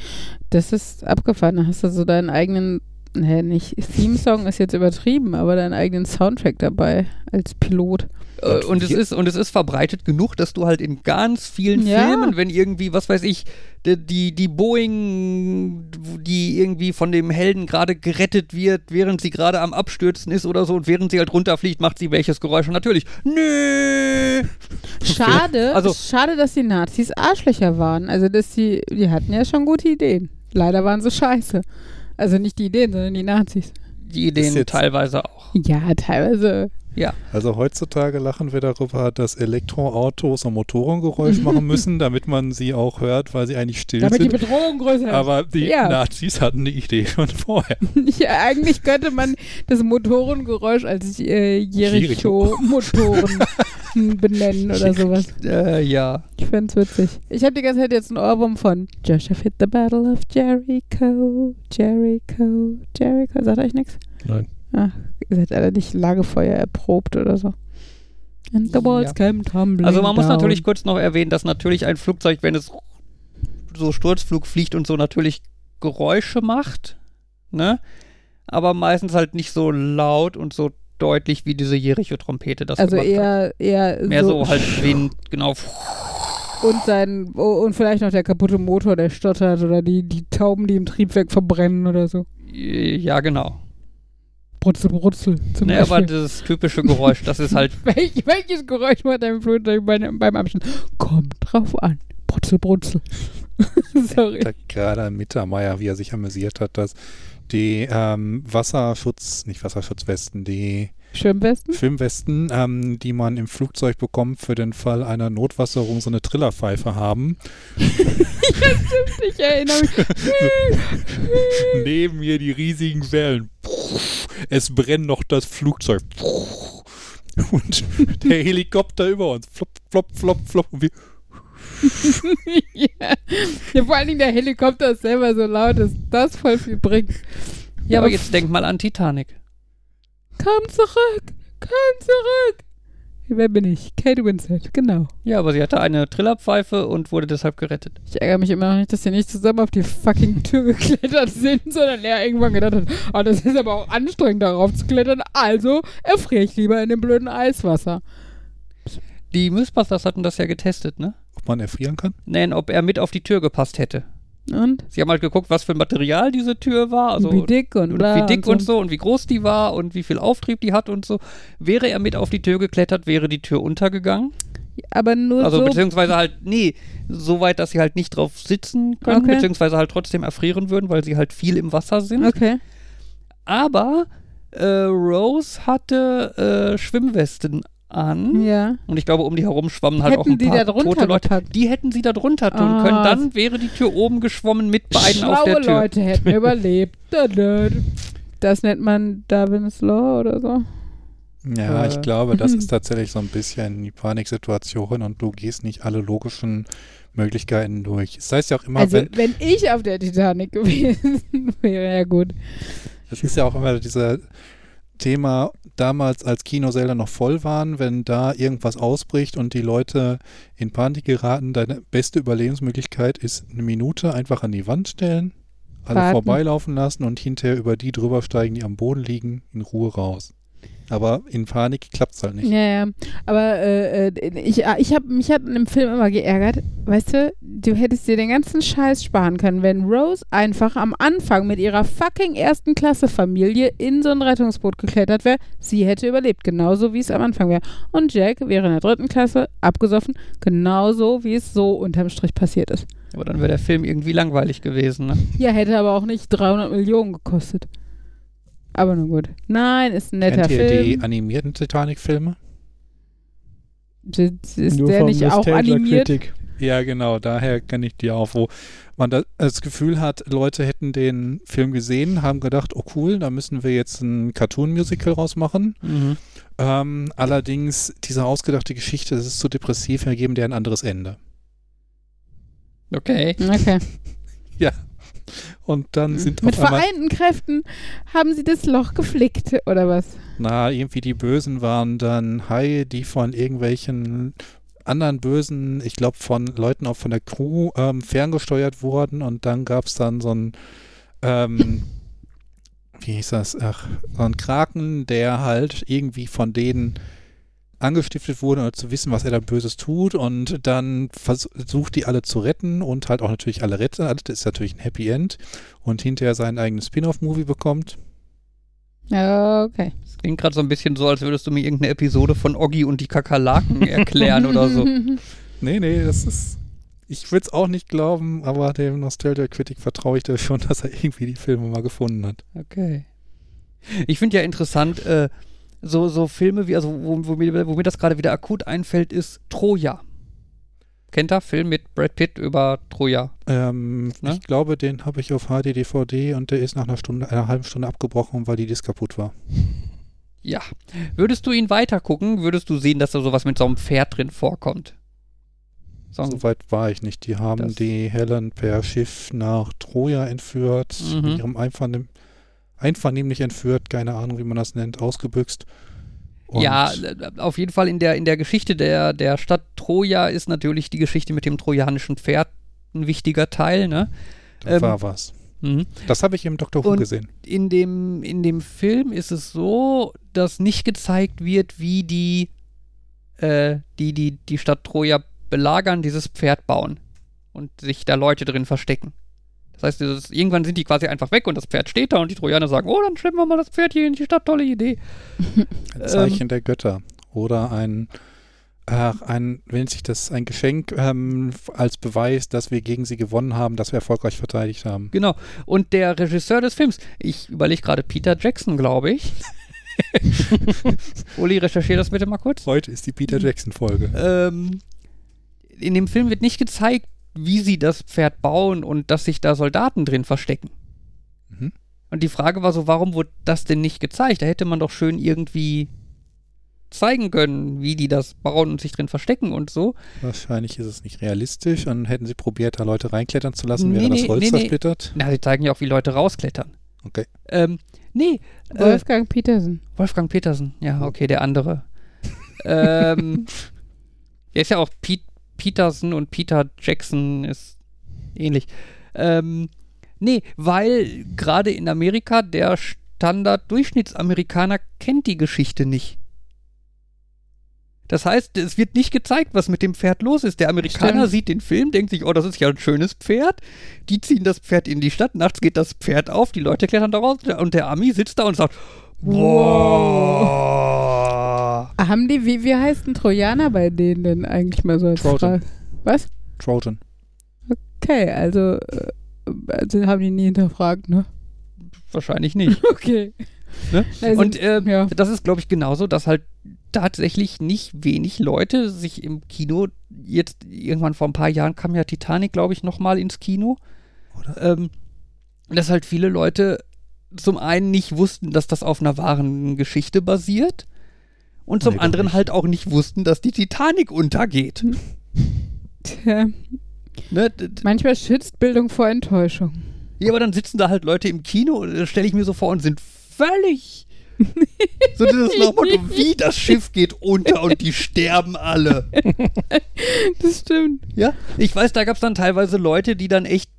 [SPEAKER 2] Das ist abgefahren. Da hast du so deinen eigenen. Nee, nicht. Theme-Song ist jetzt übertrieben, aber deinen eigenen Soundtrack dabei als Pilot.
[SPEAKER 1] Äh, und, es ist, und es ist verbreitet genug, dass du halt in ganz vielen
[SPEAKER 2] Ja.
[SPEAKER 1] Filmen, wenn irgendwie, was weiß ich, die, die, die Boeing, die irgendwie von dem Helden gerade gerettet wird, während sie gerade am Abstürzen ist oder so, und während sie halt runterfliegt, macht sie welches Geräusch? Und natürlich, nö!
[SPEAKER 2] Schade,
[SPEAKER 1] Also-
[SPEAKER 2] schade, dass die Nazis Arschlöcher waren. Also, dass die, die hatten ja schon gute Ideen. Leider waren sie scheiße. Also nicht die Ideen, sondern die Nazis.
[SPEAKER 1] Die Ideen teilweise auch.
[SPEAKER 2] Ja, teilweise.
[SPEAKER 1] Ja.
[SPEAKER 4] Also heutzutage lachen wir darüber, dass Elektroautos ein Motorengeräusch machen müssen, damit man sie auch hört, weil sie eigentlich still
[SPEAKER 2] Damit die
[SPEAKER 4] sind.
[SPEAKER 2] Bedrohung größer ist.
[SPEAKER 4] Aber die
[SPEAKER 2] Ja.
[SPEAKER 4] Nazis hatten die Idee schon vorher.
[SPEAKER 2] Ja, eigentlich könnte man das Motorengeräusch als äh, Jericho-Motoren benennen oder sowas.
[SPEAKER 1] Äh, ja.
[SPEAKER 2] Ich find's witzig. Ich habe die ganze Zeit jetzt ein Ohrwurm von Joshua fit the battle of Jericho, Jericho, Jericho. Sagt euch nichts?
[SPEAKER 3] Nein.
[SPEAKER 2] Ach, ihr seid alle nicht Lagerfeuer erprobt oder so. And the walls
[SPEAKER 1] Ja.
[SPEAKER 2] came tumbling
[SPEAKER 1] Also man muss
[SPEAKER 2] down.
[SPEAKER 1] natürlich kurz noch erwähnen, dass natürlich ein Flugzeug, wenn es so Sturzflug fliegt und so natürlich Geräusche macht, ne? Aber meistens halt nicht so laut und so deutlich wie diese Jericho-Trompete das
[SPEAKER 2] Also
[SPEAKER 1] gemacht hat.
[SPEAKER 2] eher, eher
[SPEAKER 1] Mehr so, halt Wind, genau.
[SPEAKER 2] Und sein oh, und vielleicht noch der kaputte Motor, der stottert oder die, die Tauben, die im Triebwerk verbrennen oder so.
[SPEAKER 1] Ja, genau.
[SPEAKER 2] Brutzel, brutzel. Zum
[SPEAKER 1] aber
[SPEAKER 2] Beispiel.
[SPEAKER 1] das typische Geräusch, das ist halt,
[SPEAKER 2] Welch, welches Geräusch macht dein Flugzeug beim, beim Abstand? Kommt drauf an. Brutzel, brutzel. Sorry.
[SPEAKER 4] Gerade Mittermeier, wie er sich amüsiert hat, dass die ähm, Wasserschutz, nicht Wasserschutzwesten, die
[SPEAKER 2] Schwimmwesten?
[SPEAKER 4] Schwimmwesten, ähm, die man im Flugzeug bekommt für den Fall einer Notwasserung, so eine Trillerpfeife haben.
[SPEAKER 2] Ich erinnere mich.
[SPEAKER 4] Neben mir die riesigen Wellen. Es brennt noch das Flugzeug. Und der Helikopter über uns. Flop, flop, flop, flop. Und wir,
[SPEAKER 2] ja. ja, vor allen Dingen der Helikopter ist selber so laut, dass das voll viel bringt.
[SPEAKER 1] ja, aber jetzt denk mal an Titanic.
[SPEAKER 2] Komm zurück! Komm zurück! Wer bin ich? Kate Winslet, genau.
[SPEAKER 1] Ja, aber sie hatte eine Trillerpfeife und wurde deshalb gerettet.
[SPEAKER 2] Ich ärgere mich immer noch nicht, dass sie nicht zusammen auf die fucking Tür geklettert sind, sondern er irgendwann gedacht hat, oh, das ist aber auch anstrengend, darauf zu klettern, also erfriere ich lieber in dem blöden Eiswasser.
[SPEAKER 1] Die Mythbusters hatten das ja getestet, ne?
[SPEAKER 4] ob man erfrieren kann?
[SPEAKER 1] Nein, ob er mit auf die Tür gepasst hätte.
[SPEAKER 2] Und?
[SPEAKER 1] Sie haben halt geguckt, was für ein Material diese Tür war, also
[SPEAKER 2] wie dick und,
[SPEAKER 1] und wie dick und so. und wie groß die war und wie viel Auftrieb die hat und so. Wäre er mit auf die Tür geklettert, wäre die Tür untergegangen.
[SPEAKER 2] Aber nur
[SPEAKER 1] Also
[SPEAKER 2] so.
[SPEAKER 1] beziehungsweise halt, nee, so weit, dass sie halt nicht drauf sitzen können,
[SPEAKER 2] Okay.
[SPEAKER 1] beziehungsweise halt trotzdem erfrieren würden, weil sie halt viel im Wasser sind.
[SPEAKER 2] Okay.
[SPEAKER 1] Aber äh, Rose hatte äh, Schwimmwesten an.
[SPEAKER 2] Ja.
[SPEAKER 1] Und ich glaube, um die herum schwammen halt auch
[SPEAKER 2] Hätten
[SPEAKER 1] ein
[SPEAKER 2] die
[SPEAKER 1] paar
[SPEAKER 2] da drunter
[SPEAKER 1] tote Leute.
[SPEAKER 2] gepackt?
[SPEAKER 1] Die hätten sie da drunter tun
[SPEAKER 2] Ah.
[SPEAKER 1] können. Dann wäre die Tür oben geschwommen mit beiden auf
[SPEAKER 2] Schlaue
[SPEAKER 1] der Tür.
[SPEAKER 2] Leute hätten überlebt. Da, da. Das nennt man Darwin's Law oder so.
[SPEAKER 4] Ja,
[SPEAKER 1] Äh.
[SPEAKER 4] ich glaube, das ist tatsächlich so ein bisschen die Paniksituation und du gehst nicht alle logischen Möglichkeiten durch. Es heißt ja auch immer,
[SPEAKER 2] Also,
[SPEAKER 4] wenn,
[SPEAKER 2] wenn ich auf der Titanic gewesen wäre, ja gut.
[SPEAKER 4] es ist ja auch immer dieser Thema, damals als Kinosäle noch voll waren, wenn da irgendwas ausbricht und die Leute in Panik geraten, deine beste Überlebensmöglichkeit ist eine Minute einfach an die Wand stellen, alle
[SPEAKER 2] Warten.
[SPEAKER 4] vorbeilaufen lassen und hinterher über die drüber steigen, die am Boden liegen, in Ruhe raus. Aber in Panik klappt es halt nicht.
[SPEAKER 2] Ja, ja. Aber äh, äh, ich, ich habe mich hat in dem Film immer geärgert. Weißt du, du hättest dir den ganzen Scheiß sparen können, wenn Rose einfach am Anfang mit ihrer fucking ersten Klasse Familie in so ein Rettungsboot geklettert wäre. Sie hätte überlebt, genauso wie es am Anfang wäre. Und Jack wäre in der dritten Klasse abgesoffen, genauso wie es so unterm Strich passiert ist.
[SPEAKER 1] Aber dann wäre der Film irgendwie langweilig gewesen, ne?
[SPEAKER 2] Ja, hätte aber auch nicht 300 Millionen gekostet. Aber nun gut. Nein, ist ein netter
[SPEAKER 4] Kennt ihr
[SPEAKER 2] Film.
[SPEAKER 4] die animierten Titanic-Filme?
[SPEAKER 2] Ist, ist
[SPEAKER 3] Nur
[SPEAKER 2] der nicht auch animiert?
[SPEAKER 3] Critic.
[SPEAKER 4] Ja, genau, daher kenne ich die auch, wo man da das Gefühl hat, Leute hätten den Film gesehen, haben gedacht, oh cool, da müssen wir jetzt ein Cartoon-Musical rausmachen.
[SPEAKER 1] Mhm.
[SPEAKER 4] Ähm, allerdings, diese ausgedachte Geschichte, das ist zu depressiv, wir geben der ein anderes Ende.
[SPEAKER 1] Okay.
[SPEAKER 2] Okay.
[SPEAKER 4] Und dann sind
[SPEAKER 2] Mit vereinten Kräften haben sie das Loch geflickt, oder was?
[SPEAKER 4] na, irgendwie die Bösen waren dann Haie, die von irgendwelchen anderen Bösen, ich glaube von Leuten auch von der Crew ähm, ferngesteuert wurden und dann gab es dann so ein ähm, wie hieß das? Ach, so ein Kraken, der halt irgendwie von denen angestiftet wurde, um zu wissen, was er da Böses tut und dann versucht die alle zu retten und halt auch natürlich alle retten. Das ist natürlich ein Happy End und hinterher sein eigenes Spin-off-Movie bekommt.
[SPEAKER 2] Ja, okay.
[SPEAKER 1] Das klingt gerade so ein bisschen so, als würdest du mir irgendeine Episode von Oggi und die Kakerlaken erklären oder so.
[SPEAKER 4] Nee, nee, das ist. Ich würde es auch nicht glauben, aber dem Nostalgia Critic vertraue ich da schon, dass er irgendwie die Filme mal gefunden hat.
[SPEAKER 1] Okay. Ich finde ja interessant, äh, so, so Filme wie, also wo, wo, mir, wo mir das gerade wieder akut einfällt, ist Troja. Kennt ihr? Film mit Brad Pitt über Troja.
[SPEAKER 4] Ähm,
[SPEAKER 1] Ne?
[SPEAKER 4] Ich glaube, den habe ich auf HD DVD und der ist nach einer Stunde, einer halben Stunde abgebrochen, weil die Disc kaputt war.
[SPEAKER 1] Ja. Würdest du ihn weiter gucken, würdest du sehen, dass da sowas mit so einem Pferd drin vorkommt. So ein,
[SPEAKER 4] So weit war ich nicht. Die haben die Helen per Schiff nach Troja entführt,
[SPEAKER 1] Mhm.
[SPEAKER 4] mit ihrem Einvernehm einvernehmlich entführt, keine Ahnung, wie man das nennt, ausgebüxt. Und
[SPEAKER 1] ja, äh, auf jeden Fall in der, in der Geschichte der, der Stadt Troja ist natürlich die Geschichte mit dem trojanischen Pferd ein wichtiger Teil, ne?
[SPEAKER 4] da
[SPEAKER 1] ähm,
[SPEAKER 4] war was.
[SPEAKER 1] Mhm.
[SPEAKER 4] Das habe ich im Dr. Who gesehen.
[SPEAKER 1] in dem, in dem Film ist es so, dass nicht gezeigt wird, wie die, äh, die, die, die Stadt Troja belagern, dieses Pferd bauen und sich da Leute drin verstecken. Das heißt, dieses, irgendwann sind die quasi einfach weg und das Pferd steht da und die Trojaner sagen, oh, dann schleppen wir mal das Pferd hier in die Stadt, tolle Idee.
[SPEAKER 4] Ein Zeichen der Götter. Oder ein, ach, ein, wenn sich das ein Geschenk ähm, als Beweis, dass wir gegen sie gewonnen haben, dass wir erfolgreich verteidigt haben.
[SPEAKER 1] Genau. Und der Regisseur des Films, ich überlege gerade Peter Jackson, glaube ich. Uli, recherchiere das bitte mal kurz.
[SPEAKER 4] Heute ist die Peter Jackson-Folge.
[SPEAKER 1] ähm, in dem Film wird nicht gezeigt, wie sie das Pferd bauen und dass sich da Soldaten drin verstecken.
[SPEAKER 4] Mhm.
[SPEAKER 1] Und die Frage war so, warum wurde das denn nicht gezeigt? Da hätte man doch schön irgendwie zeigen können, wie die das bauen und sich drin verstecken und so.
[SPEAKER 4] Wahrscheinlich ist es nicht realistisch und hätten sie probiert, da Leute reinklettern zu lassen,
[SPEAKER 1] Nee,
[SPEAKER 4] wäre
[SPEAKER 1] nee,
[SPEAKER 4] das Holz
[SPEAKER 1] nee, nee.
[SPEAKER 4] zersplittert.
[SPEAKER 1] Na, sie zeigen ja auch, wie Leute rausklettern.
[SPEAKER 4] Okay.
[SPEAKER 1] Ähm, nee, äh,
[SPEAKER 2] Wolfgang Petersen.
[SPEAKER 1] Wolfgang Petersen. Ja, okay, der andere. ähm, der ist ja auch Pete Peterson und Peter Jackson ist ähnlich. Ähm, nee, weil gerade in Amerika der Standard-Durchschnittsamerikaner kennt die Geschichte nicht. Das heißt, es wird nicht gezeigt, was mit dem Pferd los ist. Der Amerikaner
[SPEAKER 2] Stimmt.
[SPEAKER 1] sieht den Film, denkt sich, oh, das ist ja ein schönes Pferd. Die ziehen das Pferd in die Stadt, nachts geht das Pferd auf, die Leute klettern da raus und der Ami sitzt da und sagt, wow.
[SPEAKER 2] Haben die, wie, wie heißt ein Trojaner bei denen denn eigentlich mal so als
[SPEAKER 4] Trojan.
[SPEAKER 2] Frage? Was?
[SPEAKER 4] Trojan.
[SPEAKER 2] Okay, also, äh, also haben die nie hinterfragt, ne?
[SPEAKER 1] Wahrscheinlich nicht.
[SPEAKER 2] Okay.
[SPEAKER 1] Ne?
[SPEAKER 2] Also,
[SPEAKER 1] Und ähm,
[SPEAKER 2] ja.
[SPEAKER 1] das ist, glaube ich, genauso, dass halt tatsächlich nicht wenig Leute sich im Kino, jetzt irgendwann vor ein paar Jahren kam ja Titanic, glaube ich, nochmal ins Kino.
[SPEAKER 4] Oder?
[SPEAKER 1] Ähm, dass halt viele Leute zum einen nicht wussten, dass das auf einer wahren Geschichte basiert und zum
[SPEAKER 4] Nee,
[SPEAKER 1] anderen
[SPEAKER 4] nicht.
[SPEAKER 1] halt auch nicht wussten, dass die Titanic untergeht.
[SPEAKER 2] Tja,
[SPEAKER 1] Ne?
[SPEAKER 2] Manchmal schützt Bildung vor Enttäuschung.
[SPEAKER 1] Ja, aber dann sitzen da halt Leute im Kino, das stelle ich mir so vor, und sind völlig. so dieses Motto, wie das Schiff geht unter und die sterben alle.
[SPEAKER 2] Das stimmt.
[SPEAKER 1] Ja, ich weiß, da gab es dann teilweise Leute, die dann echt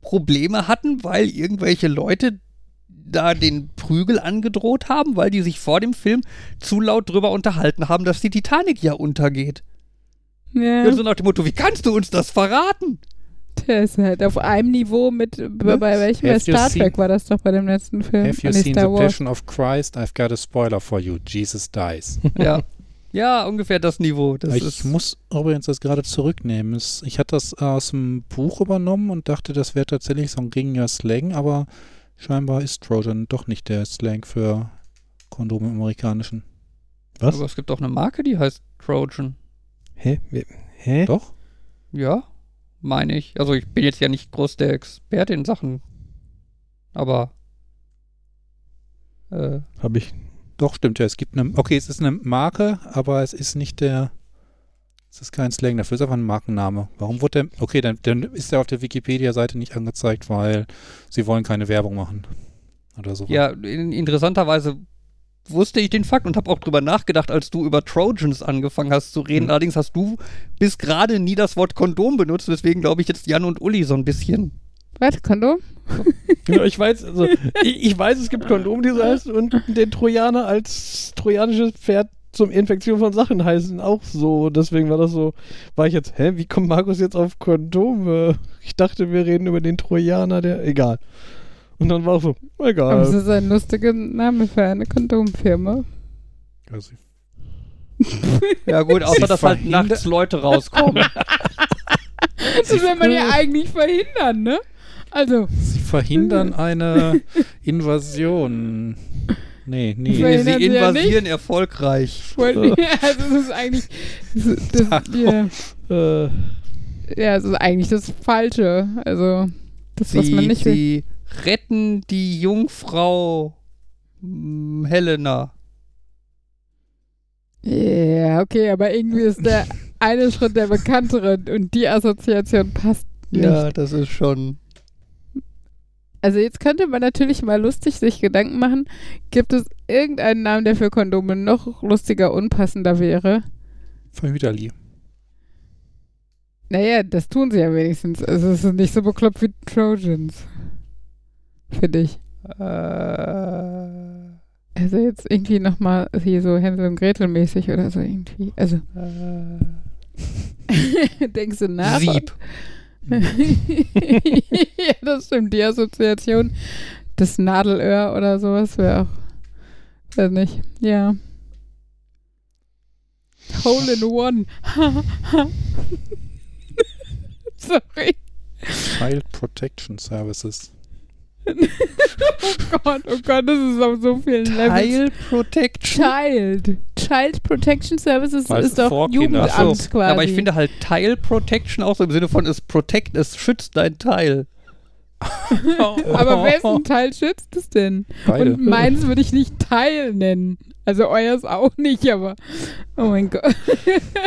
[SPEAKER 1] Probleme hatten, weil irgendwelche Leute da den Prügel angedroht haben, weil die sich vor dem Film zu laut drüber unterhalten haben, dass die Titanic ja untergeht.
[SPEAKER 2] Ja,
[SPEAKER 1] Ja. So nach dem Motto, wie kannst du uns das verraten?
[SPEAKER 2] der ist halt auf einem Niveau mit, bei, bei welchem? Bei Star Trek war das doch bei dem letzten Film.
[SPEAKER 4] Have you seen the
[SPEAKER 2] Star Wars.
[SPEAKER 4] Passion of Christ? I've got a spoiler for you. Jesus dies.
[SPEAKER 1] Ja. Ja, ungefähr das Niveau. Das
[SPEAKER 4] ich
[SPEAKER 1] ist,
[SPEAKER 4] muss übrigens das gerade zurücknehmen. Ich hatte das aus dem Buch übernommen und dachte, das wäre tatsächlich so ein gängiger Slang, aber scheinbar ist Trojan doch nicht der Slang für Kondom im Amerikanischen.
[SPEAKER 3] Was?
[SPEAKER 1] aber es gibt auch eine Marke, die heißt Trojan.
[SPEAKER 3] Hä? Hä?
[SPEAKER 4] Doch?
[SPEAKER 1] Ja, meine ich. Also ich bin jetzt ja nicht groß der Experte in Sachen, aber äh,
[SPEAKER 3] Hab ich.
[SPEAKER 4] Doch, stimmt ja. Es gibt eine, okay, es ist eine Marke, aber es ist nicht der, es ist kein Slang, dafür ist einfach ein Markenname. Warum wurde der, okay, dann, dann ist der auf der Wikipedia-Seite nicht angezeigt, weil sie wollen keine Werbung machen. Oder so.
[SPEAKER 1] ja, in, interessanterweise wusste ich den Fakt und habe auch drüber nachgedacht, als du über Trojans angefangen hast zu reden.
[SPEAKER 4] Mhm.
[SPEAKER 1] Allerdings hast du bis gerade nie das Wort Kondom benutzt, deswegen glaube ich jetzt Jan und Uli so ein bisschen.
[SPEAKER 2] Warte, Kondom?
[SPEAKER 3] Genau, ich weiß, also, ich, ich weiß, es gibt Kondome, die so heißen und den Trojaner als trojanisches Pferd zum Infektion von Sachen heißen auch so. Deswegen war das so, war ich jetzt, hä, wie kommt Markus jetzt auf Kondome? Ich dachte, wir reden über den Trojaner, der, egal. Und dann war auch so,
[SPEAKER 2] Aber es
[SPEAKER 3] egal.
[SPEAKER 2] ist ein lustiger Name für eine Kondomfirma.
[SPEAKER 4] Also,
[SPEAKER 1] Ja gut, außer
[SPEAKER 4] Sie
[SPEAKER 1] dass halt nachts Leute rauskommen.
[SPEAKER 2] Das will man ja eigentlich verhindern, ne? Also,
[SPEAKER 4] sie verhindern eine Invasion. Nee, nee.
[SPEAKER 2] Weil-
[SPEAKER 1] Sie
[SPEAKER 2] sie ja
[SPEAKER 1] invasieren erfolgreich.
[SPEAKER 2] wollte- also es ist eigentlich das, das, ja,
[SPEAKER 3] Äh,
[SPEAKER 2] ja, es ist eigentlich das Falsche. Also das, was man
[SPEAKER 1] Sie,
[SPEAKER 2] nicht will.
[SPEAKER 1] sie retten die Jungfrau hm, Helena.
[SPEAKER 2] Ja, okay, aber irgendwie ist der eine Schritt der bekanntere und die Assoziation passt nicht.
[SPEAKER 1] Ja, das ist schon.
[SPEAKER 2] Also jetzt könnte man natürlich mal lustig sich Gedanken machen, gibt es irgendeinen Namen, der für Kondome noch lustiger, unpassender wäre?
[SPEAKER 4] Verhüterli.
[SPEAKER 2] Naja, das tun sie ja wenigstens. Also es ist nicht so bekloppt wie Trojans. Finde ich.
[SPEAKER 1] Äh,
[SPEAKER 2] Also jetzt irgendwie nochmal hier so Hänsel und Gretel mäßig oder so irgendwie. Also
[SPEAKER 1] äh,
[SPEAKER 2] denkst du nach?
[SPEAKER 1] Sieb.
[SPEAKER 2] ja, das stimmt. Die Assoziation. Das Nadelöhr oder sowas wäre auch. Weiß nicht. Ja. Hole in one. Sorry.
[SPEAKER 4] Child Protection Services.
[SPEAKER 2] Oh Gott, oh Gott, das ist auf so vielen Levels.
[SPEAKER 1] Tile Protection.
[SPEAKER 2] Child. Child Protection Services
[SPEAKER 4] Weil
[SPEAKER 2] ist doch Jugendamt
[SPEAKER 1] so,
[SPEAKER 2] quasi.
[SPEAKER 1] Aber ich finde halt Tile Protection auch so im Sinne von es protect, es schützt dein Teil.
[SPEAKER 2] aber wessen Teil schützt es denn?
[SPEAKER 4] Beide.
[SPEAKER 2] Und meins würde ich nicht Teil nennen. Also euers auch nicht, aber oh mein Gott.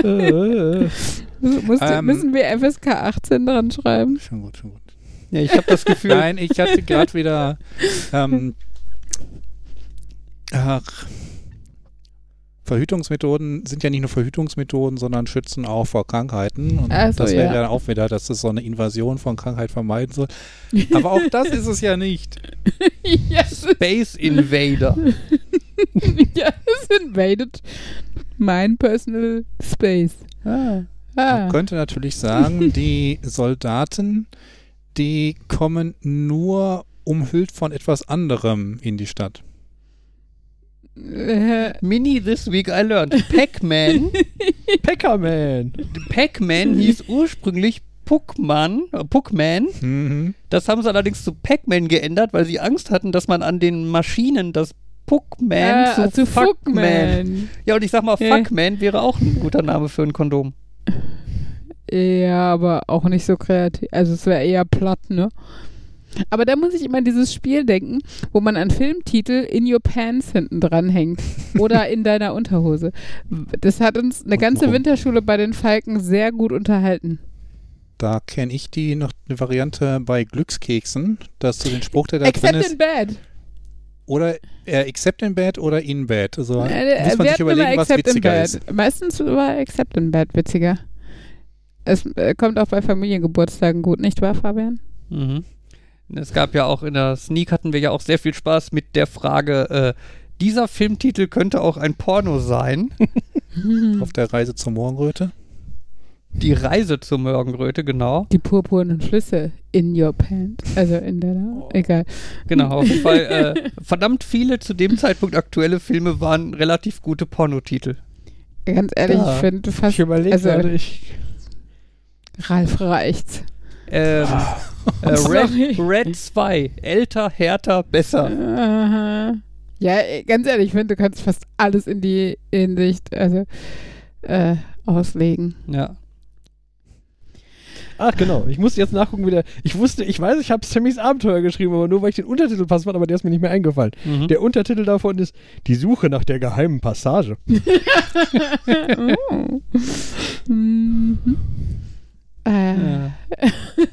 [SPEAKER 2] Musst,
[SPEAKER 4] Ähm.
[SPEAKER 2] müssen wir FSK 18 dran schreiben?
[SPEAKER 4] Schon gut, schon gut.
[SPEAKER 1] Ja, ich habe das Gefühl,
[SPEAKER 4] Nein, ich hatte gerade wieder. Ähm, ach, Verhütungsmethoden sind ja nicht nur Verhütungsmethoden, sondern schützen auch vor Krankheiten. Und
[SPEAKER 2] Ach so,
[SPEAKER 4] das wäre
[SPEAKER 2] ja.
[SPEAKER 4] ja auch wieder, dass es so eine Invasion von Krankheit vermeiden soll. Aber auch das ist es ja nicht.
[SPEAKER 2] ja, es ist-
[SPEAKER 1] Space Invader.
[SPEAKER 2] ja, es invaded mein personal space.
[SPEAKER 1] Ah.
[SPEAKER 2] Ah.
[SPEAKER 4] Man könnte natürlich sagen, die Soldaten, die kommen nur umhüllt von etwas anderem in die Stadt.
[SPEAKER 2] Äh,
[SPEAKER 1] Mini This Week I Learned. Pac-Man.
[SPEAKER 3] Peckerman.
[SPEAKER 1] Pac-Man hieß ursprünglich Puckman, äh, Puckman.
[SPEAKER 4] Mhm.
[SPEAKER 1] Das haben sie allerdings zu Pac-Man geändert, weil sie Angst hatten, dass man an den Maschinen das Puckman
[SPEAKER 2] äh,
[SPEAKER 1] zu,
[SPEAKER 2] zu
[SPEAKER 1] Fuckman.
[SPEAKER 2] Fuckman.
[SPEAKER 1] Ja, und ich sag mal,
[SPEAKER 2] Ja.
[SPEAKER 1] Fuckman wäre auch ein guter Name für ein Kondom.
[SPEAKER 2] Ja, aber auch nicht so kreativ. Also es wäre eher platt, ne? Aber da muss ich immer an dieses Spiel denken, wo man an Filmtitel in your pants hinten dran hängt. Oder in deiner Unterhose. Das hat uns eine ganze? Winterschule bei den Falken sehr gut unterhalten.
[SPEAKER 4] Da kenne ich die noch eine Variante bei Glückskeksen, dass du den Spruch, der da drin
[SPEAKER 2] Except
[SPEAKER 4] ist,
[SPEAKER 2] in bed.
[SPEAKER 4] oder äh, except in bed oder in bed. Also
[SPEAKER 2] Äh,
[SPEAKER 4] muss man sich überlegen, was witziger ist.
[SPEAKER 2] Meistens war Except in bed witziger. Es äh, kommt auch bei Familiengeburtstagen gut, nicht wahr, Fabian?
[SPEAKER 1] Mhm. Es gab ja auch in der Sneak hatten wir ja auch sehr viel Spaß mit der Frage, äh, dieser Filmtitel könnte auch ein Porno sein.
[SPEAKER 4] Auf der Reise zur Morgenröte.
[SPEAKER 1] Die Reise zur Morgenröte, genau.
[SPEAKER 2] Die purpurnen Flüsse in your pants. Also in deiner. Egal.
[SPEAKER 1] Genau, auf jeden Fall. Äh, verdammt viele zu dem Zeitpunkt aktuelle Filme waren relativ gute Pornotitel.
[SPEAKER 2] Ganz ehrlich,
[SPEAKER 3] Ja.
[SPEAKER 2] ich finde fast.
[SPEAKER 3] Ich überlege
[SPEAKER 2] also,
[SPEAKER 3] gerade, ich.
[SPEAKER 2] Ralf reicht's.
[SPEAKER 1] Ähm, äh. Red, Red 2. Älter, härter, besser.
[SPEAKER 2] Aha. Ja, äh, ganz ehrlich, ich finde, du kannst fast alles in die Hinsicht also, äh, auslegen.
[SPEAKER 1] Ja.
[SPEAKER 3] Ach genau, ich musste jetzt nachgucken wieder. Ich wusste, ich weiß, ich habe Sammys Abenteuer geschrieben, aber nur weil ich den Untertitel passen fand, aber der ist mir nicht mehr eingefallen.
[SPEAKER 1] Mhm.
[SPEAKER 3] Der Untertitel davon ist Die Suche nach der geheimen Passage.
[SPEAKER 2] Oh. Mhm. Äh,
[SPEAKER 1] Ja.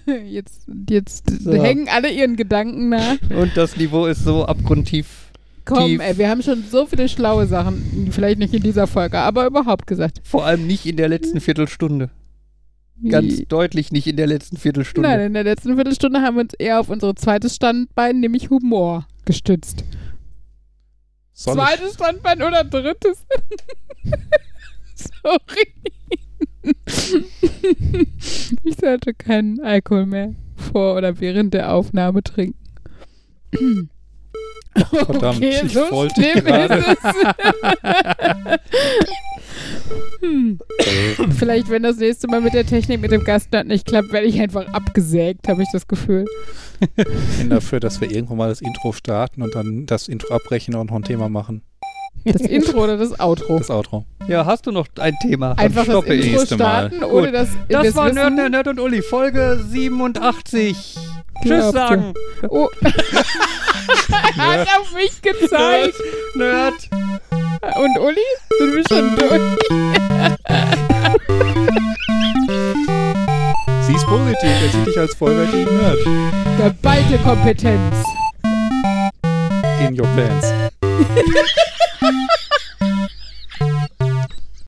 [SPEAKER 2] Jetzt, jetzt
[SPEAKER 1] So.
[SPEAKER 2] hängen alle ihren Gedanken nach.
[SPEAKER 1] Und das Niveau ist so abgrundtief.
[SPEAKER 2] Komm,
[SPEAKER 1] Tief.
[SPEAKER 2] ey, wir haben schon so viele schlaue Sachen, vielleicht nicht in dieser Folge, aber überhaupt gesagt.
[SPEAKER 1] Vor allem nicht in der letzten Viertelstunde. Ganz deutlich nicht in der letzten Viertelstunde.
[SPEAKER 2] Nein, in der letzten Viertelstunde haben wir uns eher auf unser zweites Standbein, nämlich Humor, gestützt.
[SPEAKER 4] Soll
[SPEAKER 2] Zweites Standbein oder drittes? Sorry. ich sollte keinen Alkohol mehr vor oder während der Aufnahme trinken.
[SPEAKER 4] verdammt,
[SPEAKER 2] okay,
[SPEAKER 4] ich
[SPEAKER 2] so
[SPEAKER 4] wollte gerade-
[SPEAKER 2] hm. Vielleicht, wenn das nächste Mal mit der Technik mit dem Gastnerd nicht klappt, werde ich einfach abgesägt, habe ich das Gefühl.
[SPEAKER 4] ich bin dafür, dass wir irgendwann mal das Intro starten und dann das Intro abbrechen und noch ein Thema machen.
[SPEAKER 2] Das Intro oder das Outro?
[SPEAKER 4] Das Outro.
[SPEAKER 1] Ja, hast du noch ein Thema? Dann
[SPEAKER 2] Einfach das
[SPEAKER 1] stoppe ich.
[SPEAKER 2] Intro
[SPEAKER 4] Nächste Mal.
[SPEAKER 2] starten, ohne
[SPEAKER 1] Das
[SPEAKER 2] wir's
[SPEAKER 1] war. Nerd, Nerd, Nerd und Uli, Folge 87. Tschüss sagen.
[SPEAKER 2] Oh. er hat auf mich gezeigt.
[SPEAKER 1] Nerd.
[SPEAKER 2] Und Uli? Sind wir schon durch?
[SPEAKER 4] Sie ist positiv, er sieht dich als vollwertigen Nerd.
[SPEAKER 2] Geballte Kompetenz.
[SPEAKER 4] In your pants. ha ha ha